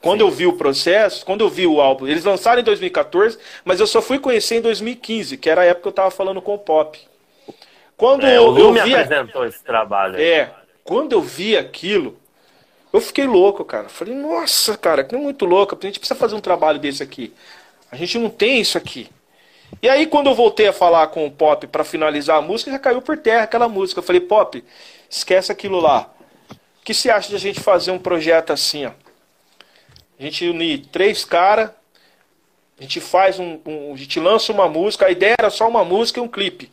Quando eu vi o processo, quando eu vi o álbum, eles lançaram em 2014, mas eu só fui conhecer em 2015, que era a época que eu estava falando com o Pop. Quando É, o eu, eu me vi, apresentou esse trabalho. aí. é, quando eu vi aquilo, eu fiquei louco, cara. Falei, nossa, cara, que é muito louco. A gente precisa fazer um trabalho desse aqui. A gente não tem isso aqui. E aí, quando eu voltei a falar com o Pop para finalizar a música, já caiu por terra aquela música. Eu falei, Pop, esquece aquilo lá. que se acha de a gente fazer um projeto assim, ó? A gente unir três caras, a gente faz um, um, A gente lança uma música, a ideia era só uma música e um clipe.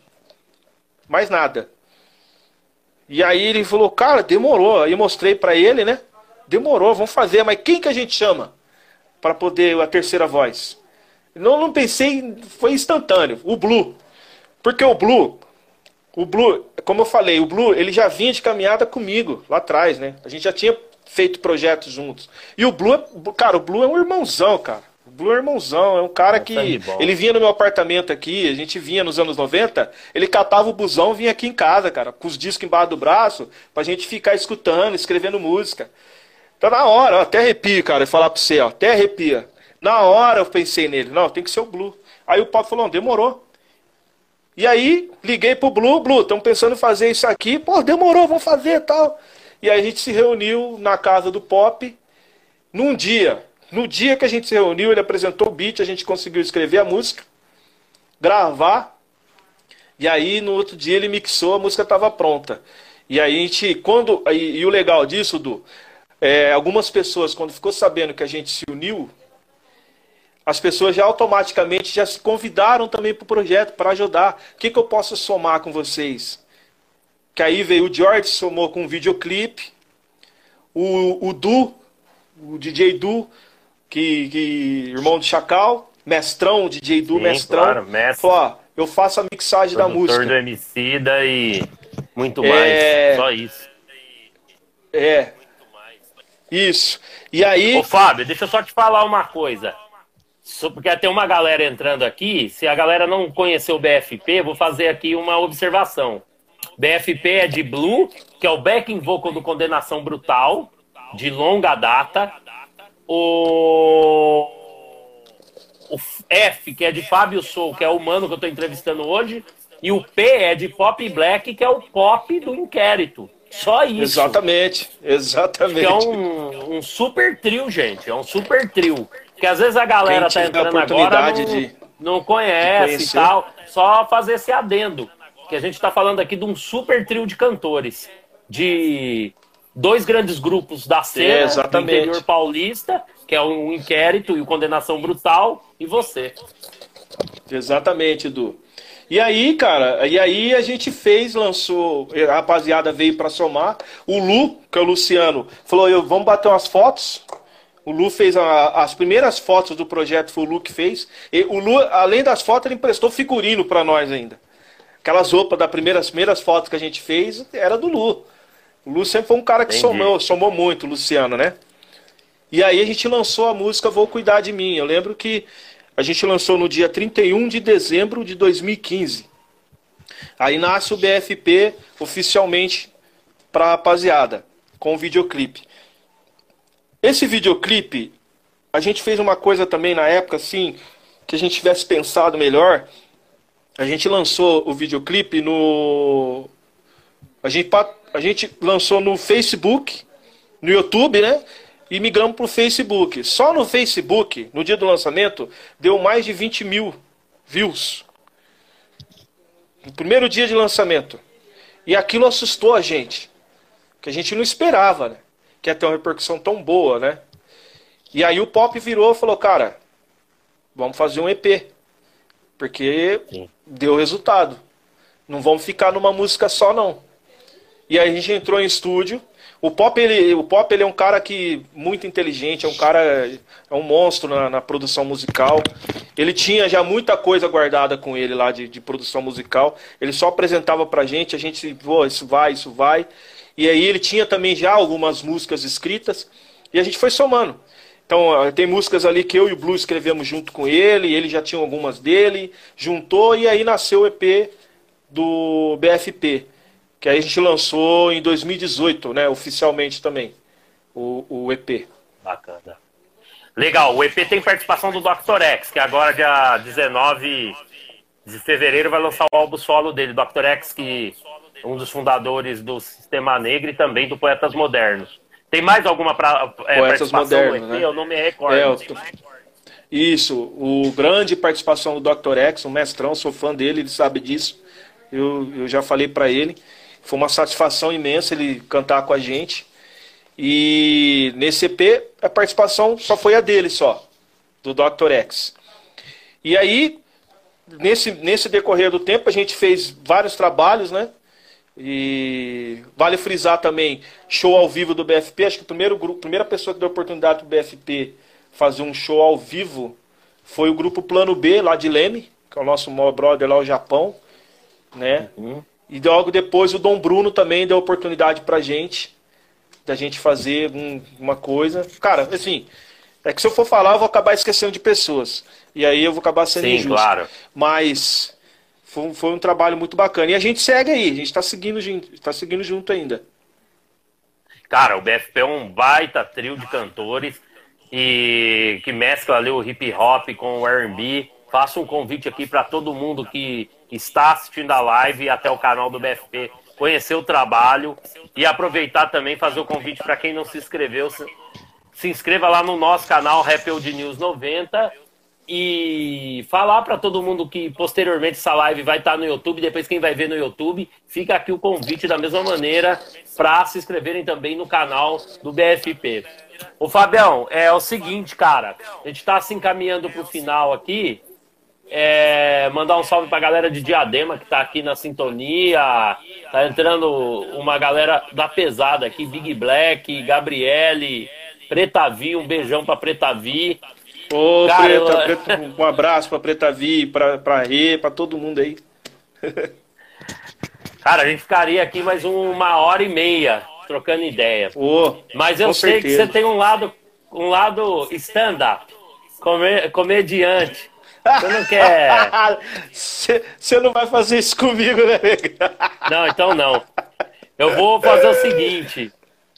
Mais nada. E aí ele falou, cara, demorou. Aí eu mostrei para ele, né? Demorou, vamos fazer, mas quem que a gente chama para poder a terceira voz? Não, não pensei, foi instantâneo. O Blue. Porque o Blue, o Blue, como eu falei, o Blue, ele já vinha de caminhada comigo lá atrás, né? A gente já tinha feito projetos juntos. E o Blue, cara, o Blue é um irmãozão, cara. Blue é irmãozão, é um cara que. Ele vinha no meu apartamento aqui, a gente vinha nos anos 90, ele catava o busão vinha aqui em casa, cara, com os discos embaixo do braço, pra gente ficar escutando, escrevendo música. Então na hora, ó, até arrepio, cara, falar pra você, ó, até arrepia. Na hora eu pensei nele, não, tem que ser o Blue. Aí o Pop falou, não, demorou. E aí, liguei pro Blue, Blue, estamos pensando em fazer isso aqui. Pô, demorou, vamos fazer tal. E aí a gente se reuniu na casa do Pop num dia. No dia que a gente se reuniu, ele apresentou o beat, a gente conseguiu escrever a música, gravar. E aí no outro dia ele mixou, a música estava pronta. E aí a gente, quando. E, e o legal disso, Du, é, algumas pessoas, quando ficou sabendo que a gente se uniu, as pessoas já automaticamente já se convidaram também para o projeto para ajudar. O que, que eu posso somar com vocês? Que aí veio o George, somou com um videoclipe. O, o Du, o DJ Du, que, que irmão de Chacal, mestrão, DJ Du, Sim, mestrão. Claro, mestre. Falou, ó, eu faço a mixagem da música. do Emicida e muito mais, é... só isso. É. Isso. E aí. Ô, Fábio, deixa eu só te falar uma coisa. Porque tem uma galera entrando aqui. Se a galera não conheceu o BFP, vou fazer aqui uma observação. BFP é de Blue, que é o backing vocal do Condenação Brutal, de longa data. O, o F, que é de Fábio Sou, que é o mano que eu estou entrevistando hoje. E o P é de Pop Black, que é o pop do inquérito. Só isso. Exatamente, exatamente. Que é um, um super trio, gente. É um super trio. Porque às vezes a galera tá entrando agora não, de, não conhece e tal. Só fazer esse adendo. Que a gente está falando aqui de um super trio de cantores. De dois grandes grupos da cena é, do interior paulista, que é o Inquérito e o Condenação Brutal, e você. Exatamente, Edu. E aí, cara, e aí a gente fez, lançou, a rapaziada veio para somar. O Lu, que é o Luciano, falou: eu, vamos bater umas fotos. O Lu fez a, as primeiras fotos do projeto, foi o Lu que fez. E o Lu, além das fotos, ele emprestou figurino para nós ainda. Aquelas roupas das primeiras, primeiras fotos que a gente fez era do Lu. O Lu sempre foi um cara que somou, somou muito, o Luciano, né? E aí a gente lançou a música Vou Cuidar de Mim. Eu lembro que a gente lançou no dia 31 de dezembro de 2015. Aí nasce o BFP oficialmente para a rapaziada, com o videoclipe. Esse videoclipe, a gente fez uma coisa também na época, assim, que a gente tivesse pensado melhor. A gente lançou o videoclipe no. A gente, a gente lançou no Facebook, no YouTube, né? E migramos para o Facebook. Só no Facebook, no dia do lançamento, deu mais de 20 mil views. No primeiro dia de lançamento. E aquilo assustou a gente. Que a gente não esperava, né? que ia ter uma repercussão tão boa, né? E aí o Pop virou e falou, cara, vamos fazer um EP. Porque Sim. deu resultado. Não vamos ficar numa música só, não. E aí a gente entrou em estúdio. O Pop, ele, o Pop, ele é um cara que muito inteligente, é um cara, é um monstro na, na produção musical. Ele tinha já muita coisa guardada com ele lá de, de produção musical. Ele só apresentava pra gente, a gente, pô, isso vai, isso vai. E aí ele tinha também já algumas músicas escritas e a gente foi somando. Então tem músicas ali que eu e o Blue escrevemos junto com ele, ele já tinha algumas dele, juntou e aí nasceu o EP do BFP, que aí a gente lançou em 2018, né, oficialmente também, o, o EP. Bacana. Legal, o EP tem participação do Dr. X, que agora dia 19 de fevereiro vai lançar o álbum solo dele, Dr. X, que um dos fundadores do Sistema Negro e também do Poetas Modernos. Tem mais alguma pra, é, Poetas Modernos, né? Eu não me recordo. É, tô... Isso, o grande participação do Dr. X, um mestrão, sou fã dele, ele sabe disso. Eu, eu já falei para ele. Foi uma satisfação imensa ele cantar com a gente. E nesse EP a participação só foi a dele só, do Dr. X. E aí, nesse, nesse decorrer do tempo, a gente fez vários trabalhos, né? E vale frisar também, show ao vivo do BFP. Acho que o primeiro grupo, primeira pessoa que deu oportunidade para o BFP fazer um show ao vivo foi o grupo Plano B, lá de Leme, que é o nosso brother lá, o Japão. Né? Uhum. E logo depois o Dom Bruno também deu oportunidade pra gente, da gente fazer um, uma coisa. Cara, assim, é que se eu for falar, eu vou acabar esquecendo de pessoas. E aí eu vou acabar sendo Sim, injusto. Claro. Mas foi, foi um trabalho muito bacana. E a gente segue aí, a gente está seguindo, tá seguindo junto ainda. Cara, o BFP é um baita trio de cantores e que mescla ali o hip hop com o R&B. Faço um convite aqui para todo mundo que está assistindo a live até o canal do BFP conhecer o trabalho e aproveitar também fazer o convite para quem não se inscreveu, se, se inscreva lá no nosso canal Rap News 90 e falar para todo mundo que posteriormente essa live vai estar tá no YouTube, depois quem vai ver no YouTube, fica aqui o convite da mesma maneira para se inscreverem também no canal do BFP. O Fabião, é o seguinte, cara, a gente está se encaminhando para o final aqui. É, mandar um salve para a galera de Diadema que está aqui na sintonia. Tá entrando uma galera da pesada aqui, Big Black, Gabriele, Preta Vi, um beijão para Preta Vi. Ô, Cara, Preta, eu... Preta, um abraço pra Preta Vi, pra, pra Rê, pra todo mundo aí. Cara, a gente ficaria aqui mais uma hora e meia trocando ideia. Oh, Mas eu sei certeza. que você tem um lado, um lado stand-up, comediante. Você não quer. Você não vai fazer isso comigo, né, Não, então não. Eu vou fazer o seguinte.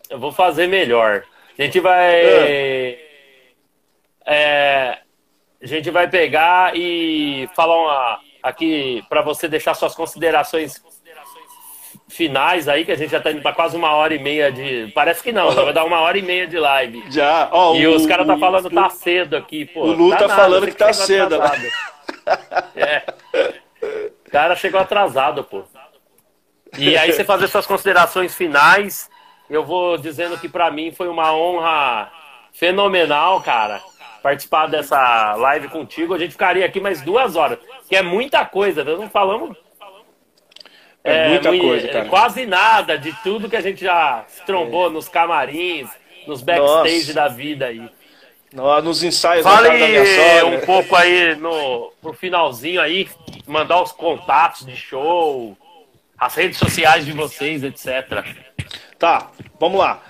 Eu vou fazer melhor. A gente vai. Ah é, a gente vai pegar e falar uma, aqui para você deixar suas considerações finais aí, que a gente já tá indo para quase uma hora e meia de. Parece que não, vai dar uma hora e meia de live. Já, ó. E o, os caras tá falando que tá cedo aqui, pô. O Lu tá, falando que tá cedo. Né? É. O cara chegou atrasado, pô. E aí você fazer suas considerações finais, eu vou dizendo que para mim foi uma honra fenomenal, cara participar dessa live contigo. A gente ficaria aqui mais duas horas, que é muita coisa. Nós não falamos. É, é muita coisa, cara. Quase nada de tudo que a gente já trombou é. nos camarins, nos backstage Nossa. da vida aí. Nos ensaios Fale um pouco aí no, no finalzinho aí, mandar os contatos de show, as redes sociais de vocês, etc. Tá, vamos lá.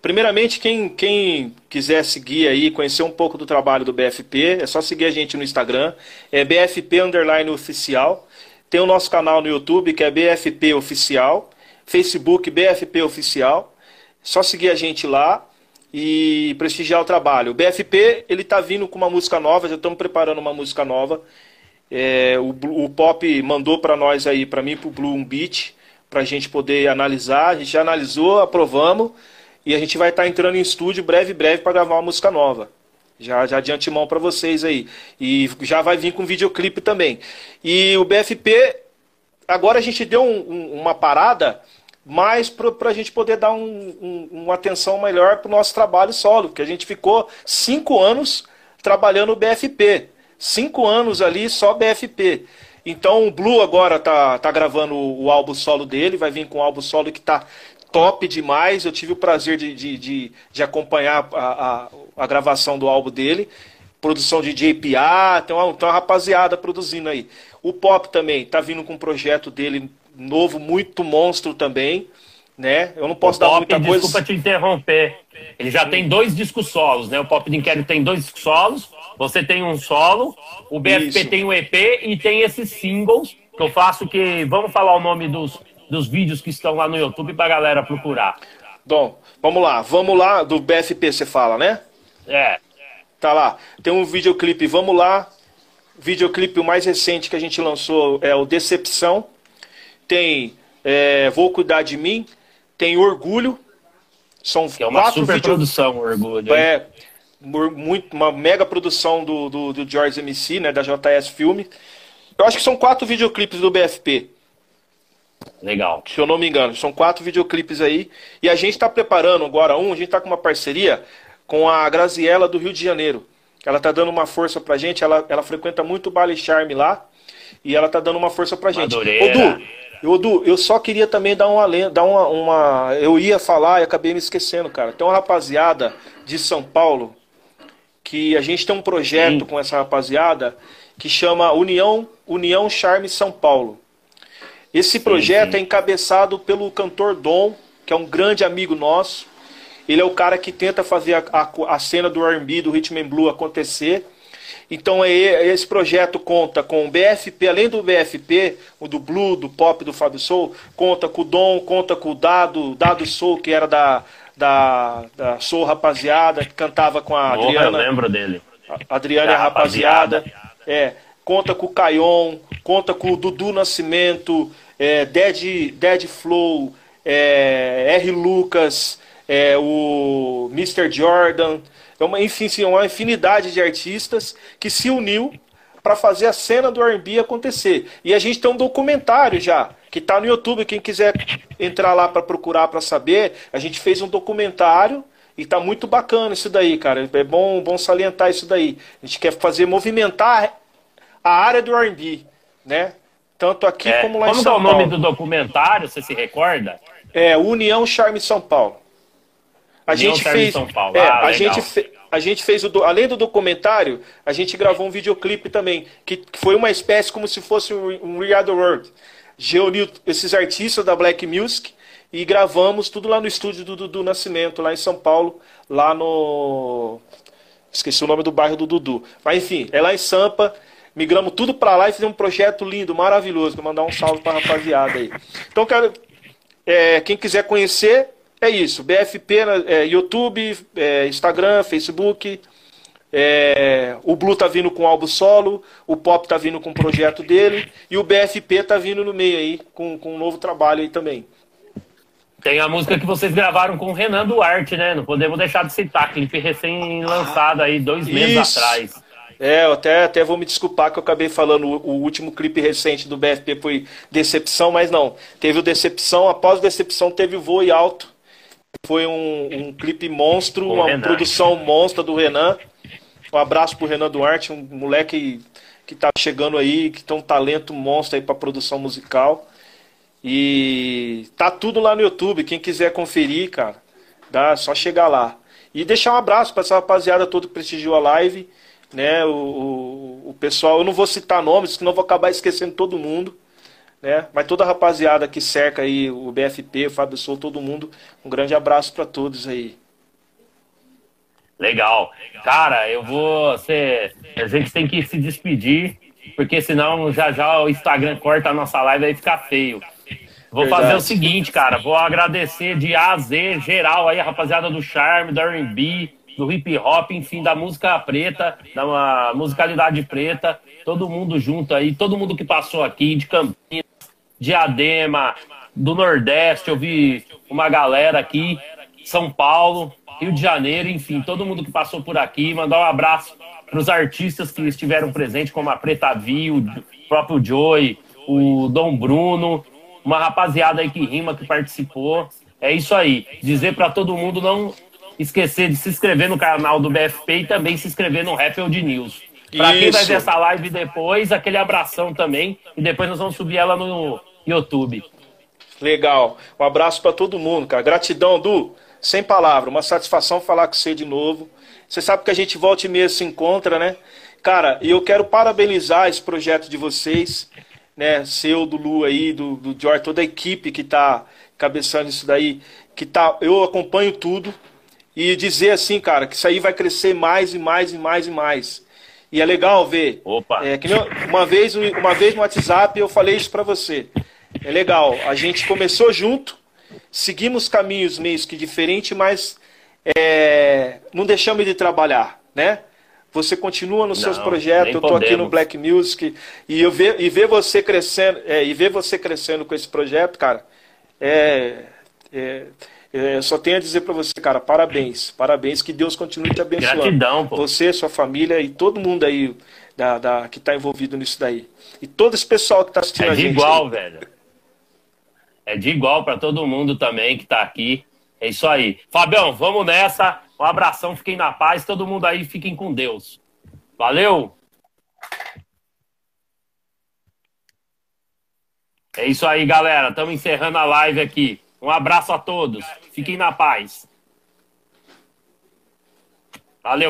Primeiramente, quem, quem quiser seguir aí, conhecer um pouco do trabalho do BFP, é só seguir a gente no Instagram, é BFP Underline Oficial. Tem o nosso canal no YouTube, que é BFP Oficial. Facebook BFP Oficial. Só seguir a gente lá e prestigiar o trabalho. O BFP, ele tá vindo com uma música nova, já estamos preparando uma música nova. É, o, o Pop mandou para nós aí, para mim, para o Blue, um beat, para a gente poder analisar. A gente já analisou, aprovamos. E a gente vai estar tá entrando em estúdio breve, breve para gravar uma música nova. Já, já de antemão para vocês aí. E já vai vir com videoclipe também. E o BFP, agora a gente deu um, um, uma parada mais para a gente poder dar um, uma atenção melhor para o nosso trabalho solo, porque a gente ficou cinco anos trabalhando o BFP. Cinco anos ali só BFP. Então o Blue agora tá, tá gravando o, o álbum solo dele, vai vir com um álbum solo que tá top demais. Eu tive o prazer de, de, de, de acompanhar a, a, a, gravação do álbum dele. Produção de JPA, tem uma, tem uma rapaziada produzindo aí. O Pop também tá vindo com um projeto dele novo, muito monstro também. Né? Eu não posso o dar Pop, muita coisa. Desculpa te interromper. Ele já tem dois discos solos, né? O Pop de Inquérito tem dois discos solos, você tem um solo, o BFP Isso. tem um EP e tem esses singles que eu faço que. Vamos falar o nome dos, dos vídeos que estão lá no YouTube para a galera procurar. Bom, vamos lá. Vamos lá, do BFP você fala, né? É. Tá lá. Tem um videoclipe, vamos lá. Videoclipe mais recente que a gente lançou é o Decepção. Tem é, Vou Cuidar de Mim. Tem Orgulho. São que é uma quatro super video... produção, Orgulho. É, muito, uma mega produção do, do, do George MC, né, da JS Filme. Eu acho que são quatro videoclipes do BFP. Legal. Se eu não me engano, são quatro videoclipes aí. E a gente está preparando agora um, a gente está com uma parceria com a Graziella do Rio de Janeiro. Ela tá dando uma força pra gente, ela, ela frequenta muito o Baile Charme lá. E ela tá dando uma força pra gente. Odu, Odu, eu só queria também dar uma dar uma, uma. Eu ia falar e acabei me esquecendo, cara. Tem uma rapaziada de São Paulo que a gente tem um projeto Sim. com essa rapaziada que chama União, União Charme São Paulo. Esse projeto sim, sim. é encabeçado pelo cantor Dom, que é um grande amigo nosso. Ele é o cara que tenta fazer a, a, a cena do R&B, do Rhythm and Blue acontecer. Então é, esse projeto conta com o BFP, além do BFP, o do Blue, do Pop, do Fábio Soul, conta com o Dom, conta com o Dado, Dado Soul, que era da, da, da Soul Rapaziada, que cantava com a Adriana. eu lembro dele. A Adriana e a Rapaziada. rapaziada. É, conta com o Caion, conta com o Dudu Nascimento, é, Dead, Dead Flow, é, R. Lucas, é, o Mr. Jordan, é uma, enfim, sim, uma infinidade de artistas que se uniu para fazer a cena do R&B acontecer. E a gente tem um documentário já, que está no YouTube, quem quiser entrar lá para procurar para saber, a gente fez um documentário e tá muito bacana isso daí, cara. É bom, bom salientar isso daí. A gente quer fazer movimentar a área do R&B, né? Tanto aqui é, como lá em São Paulo. Como é o nome do documentário, você se recorda? É União Charme São Paulo. A União gente fez, São Paulo. É, ah, a gente fe, a gente fez o além do documentário, a gente gravou um videoclipe também, que, que foi uma espécie como se fosse um, um We Are the World. Reuniu esses artistas da Black Music e gravamos tudo lá no estúdio do Dudu Nascimento, lá em São Paulo, lá no esqueci o nome do bairro do Dudu. Mas enfim, é lá em Sampa migramos tudo para lá e fizemos um projeto lindo, maravilhoso. Vou mandar um salve para a rapaziada aí. Então, quero, é, quem quiser conhecer, é isso. BFP, é, YouTube, é, Instagram, Facebook. É, o Blue tá vindo com álbum solo, o Pop tá vindo com o projeto dele e o BFP tá vindo no meio aí com, com um novo trabalho aí também. Tem a música que vocês gravaram com o Renan Duarte, né? Não podemos deixar de citar, clipe recém-lançado aí dois meses atrás. É, eu até, até vou me desculpar que eu acabei falando o, o, último clipe recente do BFP foi Decepção, mas não. Teve o Decepção, após Decepção teve o Voe Alto. Foi um, um clipe monstro, uma Renan. produção monstra do Renan. Um abraço pro Renan Duarte, um moleque que tá chegando aí, que tem um talento monstro aí pra produção musical. E tá tudo lá no YouTube, quem quiser conferir, cara, dá só chegar lá. E deixar um abraço para essa rapaziada toda que prestigiou a live né? O, o, o, pessoal, eu não vou citar nomes, senão vou acabar esquecendo todo mundo, né? Mas toda a rapaziada que cerca aí o BFP, o Fábio Sou, todo mundo, um grande abraço para todos aí. Legal. Cara, eu vou ser, a gente tem que se despedir, porque senão já já o Instagram corta a nossa live aí fica feio. Vou Verdade. fazer o seguinte, cara, vou agradecer de A a Z geral aí a rapaziada do Charme, do R&B, do hip hop, enfim, da música preta, da musicalidade preta, todo mundo junto aí, todo mundo que passou aqui, de Campinas, de Adema, do Nordeste, eu vi uma galera aqui, São Paulo, Rio de Janeiro, enfim, todo mundo que passou por aqui, mandar um abraço para os artistas que estiveram presentes, como a Preta Vi, o próprio Joey, o Dom Bruno, uma rapaziada aí que rima, que participou. É isso aí. Dizer para todo mundo não esquecer de se inscrever no canal do BFP e também se inscrever no Rappel News. Para quem vai ver essa live depois, aquele abração também. E depois nós vamos subir ela no YouTube. Legal. Um abraço para todo mundo, cara. Gratidão, Du. Sem palavra. Uma satisfação falar com você de novo. Você sabe que a gente volta e meia se encontra, né? Cara, e eu quero parabenizar esse projeto de vocês, né? Seu, do Lu aí, do, do George, toda a equipe que está cabeçando isso daí. Que tá, eu acompanho tudo e dizer assim, cara, que isso aí vai crescer mais e mais e mais e mais. E é legal ver. Opa. É, que uma vez, uma vez no WhatsApp eu falei isso para você. É legal. A gente começou junto, seguimos caminhos meio que diferentes, mas é, não deixamos de trabalhar, né? Você continua nos não, seus projetos, eu estou aqui no Black Music e eu ver, e ver você crescendo, é, e ver você crescendo com esse projeto, cara, é, é é, só tenho a dizer para você, cara, parabéns. Parabéns, que Deus continue te abençoando. Gratidão, pô. Você, sua família e todo mundo aí da, da que está envolvido nisso daí. E todo esse pessoal que está assistindo é a gente. É de igual, aí. velho. É de igual para todo mundo também que está aqui. É isso aí. Fabião, vamos nessa. Um abração, fiquem na paz. Todo mundo aí, fiquem com Deus. Valeu! É isso aí, galera. Estamos encerrando a live aqui. Um abraço a todos. Fiquem na paz. Valeu.